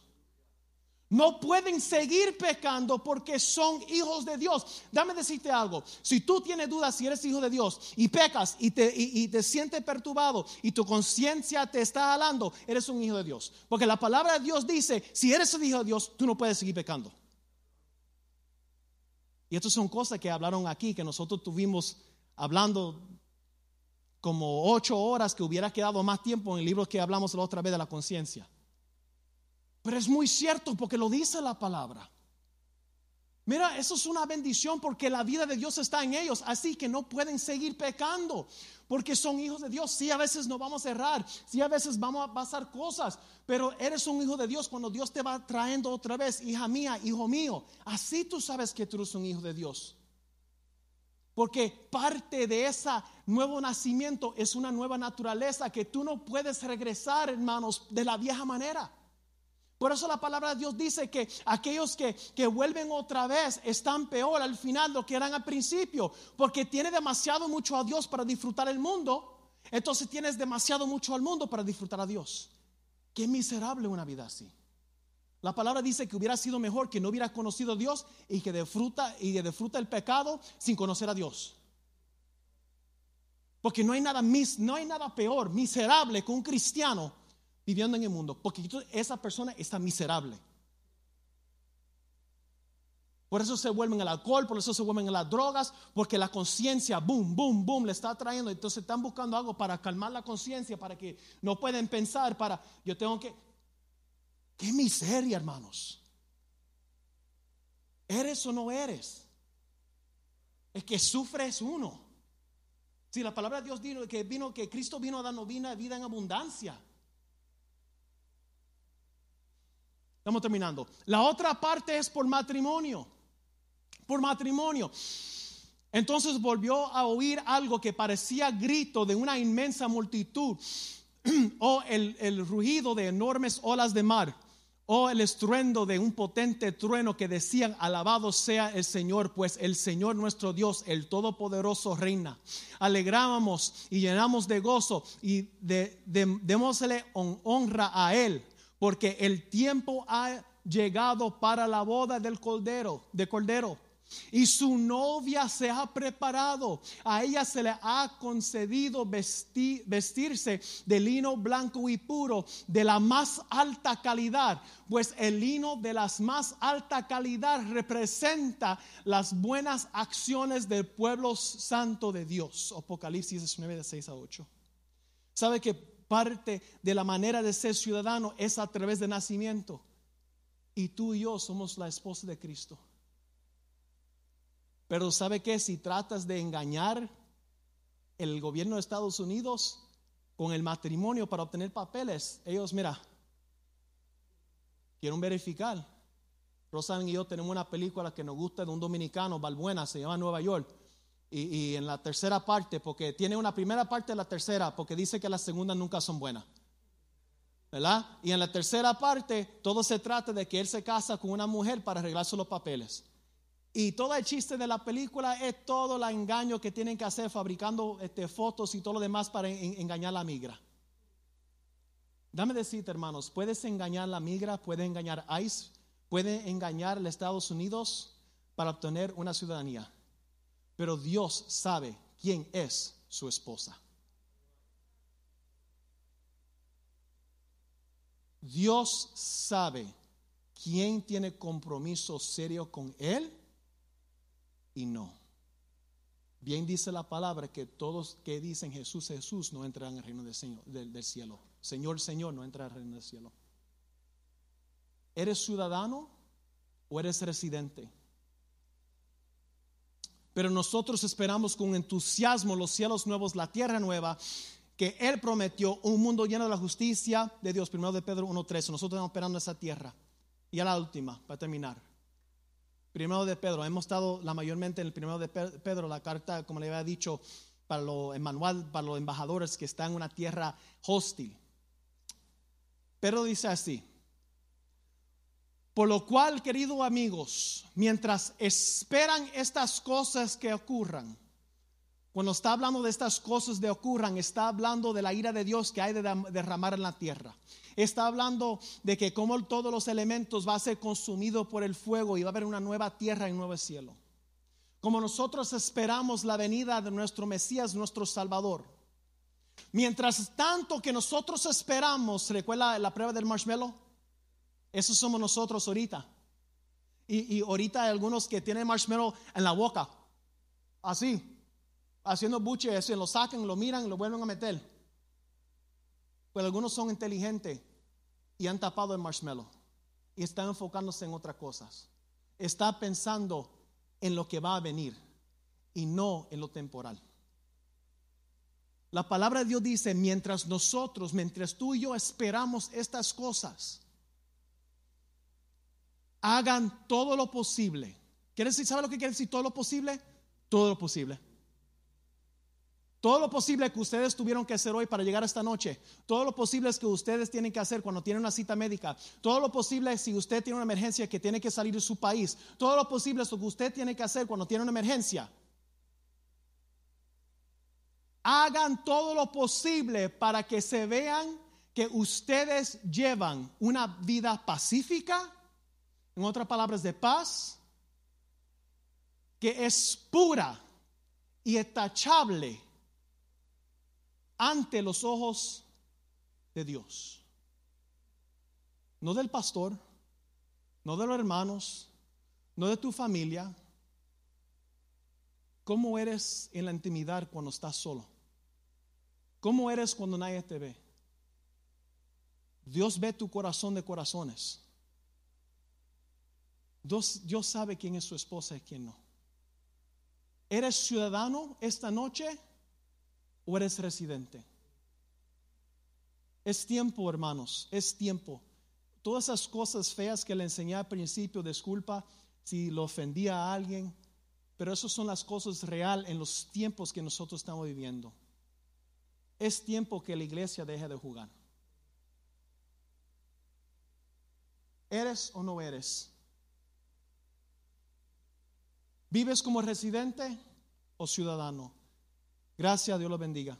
No pueden seguir pecando porque son hijos de Dios. Dame decirte algo. Si tú tienes dudas si eres hijo de Dios y pecas y te, sientes perturbado y tu conciencia te está jalando, eres un hijo de Dios. Porque la palabra de Dios dice, si eres un hijo de Dios, tú no puedes seguir pecando. Y estas son cosas que hablaron aquí, que nosotros tuvimos hablando como ocho horas, que hubiera quedado más tiempo en el libro que hablamos la otra vez de la conciencia. Pero es muy cierto porque lo dice la palabra. Mira, eso es una bendición porque la vida de Dios está en ellos, así que no pueden seguir pecando porque son hijos de Dios. Sí, a veces no vamos a errar, sí, a veces vamos a pasar cosas, pero eres un hijo de Dios cuando Dios te va trayendo otra vez, hija mía, hijo mío. Así tú sabes que tú eres un hijo de Dios. Porque parte de ese nuevo nacimiento es una nueva naturaleza que tú no puedes regresar, hermanos, de la vieja manera. Por eso la palabra de Dios dice que aquellos que, que, vuelven otra vez están peor al final lo que eran al principio, porque tiene demasiado mucho a Dios para disfrutar el mundo, entonces tienes demasiado mucho al mundo para disfrutar a Dios. Qué miserable una vida así. La palabra dice que hubiera sido mejor que no hubiera conocido a Dios y que disfruta y disfruta el pecado sin conocer a Dios. Porque no hay nada no hay nada peor, miserable que un cristiano viviendo en el mundo, porque esa persona está miserable. Por eso se vuelven al alcohol, por eso se vuelven a las drogas, porque la conciencia, boom, boom, boom, le está trayendo. Entonces están buscando algo para calmar la conciencia, para que no pueden pensar, para, yo tengo que... Qué miseria, hermanos. ¿Eres o no eres? Es que sufres uno. Si la palabra de Dios dijo que vino, que Cristo vino a darnos vida en abundancia. Estamos terminando. La otra parte es por matrimonio. Por matrimonio. Entonces volvió a oír algo que parecía grito de una inmensa multitud, *clears throat* o el, el rugido de enormes olas de mar, o el estruendo de un potente trueno que decían, alabado sea el Señor, pues el Señor nuestro Dios, el Todopoderoso, reina. Alegrábamos y llenamos de gozo y de, démosle honra a Él porque el tiempo ha llegado para la boda del cordero, de cordero. Y su novia se ha preparado. A ella se le ha concedido vestirse de lino blanco y puro, de la más alta calidad. Pues el lino de la más alta calidad representa las buenas acciones del pueblo santo de Dios. Apocalipsis 19, de 6 a 8. ¿Sabe que parte de la manera de ser ciudadano es a través de nacimiento. Y tú y yo somos la esposa de Cristo. Pero ¿sabe qué? Si tratas de engañar el gobierno de Estados Unidos con el matrimonio para obtener papeles, ellos, mira, quieren verificar. Rosan y yo tenemos una película que nos gusta de un dominicano, Balbuena, se llama Nueva York. Y, en la tercera parte, porque tiene una primera parte y la tercera, porque dice que las segundas nunca son buenas. ¿Verdad? Y en la tercera parte, todo se trata de que él se casa con una mujer para arreglarse los papeles. Y todo el chiste de la película es todo el engaño que tienen que hacer fabricando este, fotos y todo lo demás para engañar a la migra. Dame decirte, hermanos, puedes engañar a la migra, puedes engañar a ICE, puedes engañar a Estados Unidos para obtener una ciudadanía pero Dios sabe quién es su esposa. Dios sabe quién tiene compromiso serio con Él y no. Bien dice la palabra que todos que dicen Jesús, Jesús no entran en el reino del, cielo. Señor, Señor no entra el reino del cielo. ¿Eres ciudadano o eres residente? Pero nosotros esperamos con entusiasmo los cielos nuevos, la tierra nueva, que Él prometió, un mundo lleno de la justicia de Dios. Primero de Pedro 1.13. Nosotros estamos esperando esa tierra. Y a la última, para terminar. Primero de Pedro, hemos estado la mayormente en el primero de Pedro, la carta, como le había dicho, para lo, el manual para los embajadores que están en una tierra hostil. Pedro dice así, Por lo cual, queridos amigos, mientras esperan estas cosas que ocurran, cuando está hablando de estas cosas que ocurran, está hablando de la ira de Dios que hay de derramar en la tierra. Está hablando de que como todos los elementos va a ser consumido por el fuego y va a haber una nueva tierra y un nuevo cielo. Como nosotros esperamos la venida de nuestro Mesías, nuestro Salvador. Mientras tanto que nosotros esperamos, ¿recuerda la prueba del marshmallow? Eso somos nosotros ahorita. Y, y ahorita hay algunos que tienen marshmallow en la boca, así, haciendo buche, eso, lo sacan, lo miran y lo vuelven a meter. Pero algunos son inteligentes y han tapado el marshmallow y están enfocándose en otras cosas. Está pensando en lo que va a venir y no en lo temporal. La palabra de Dios dice, mientras nosotros, mientras tú y yo esperamos estas cosas, hagan todo lo posible. ¿Quiere decir, sabe lo que quiere decir todo lo posible? Todo lo posible. Todo lo posible que ustedes tuvieron que hacer hoy para llegar esta noche, todo lo posible es que ustedes tienen que hacer cuando tienen una cita médica, todo lo posible es si usted tiene una emergencia que tiene que salir de su país, todo lo posible es lo que usted tiene que hacer cuando tiene una emergencia. Hagan todo lo posible para que se vean que ustedes llevan una vida pacífica, en otras palabras, de paz, que es pura y etachable ante los ojos de Dios. No del pastor, no de los hermanos, no de tu familia. ¿Cómo eres en la intimidad cuando estás solo? ¿Cómo eres cuando nadie te ve? Dios ve tu corazón de corazones. Dios, sabe quién es su esposa y quién no. ¿Eres ciudadano esta noche? o eres residente. Es tiempo, hermanos, es tiempo. Todas esas cosas feas que le enseñé al principio, disculpa si lo ofendía a alguien, pero esas son las cosas real en los tiempos que nosotros estamos viviendo. Es tiempo que la iglesia deje de jugar. ¿Eres o no eres? ¿Vives como residente o ciudadano? Gracias, Dios lo bendiga.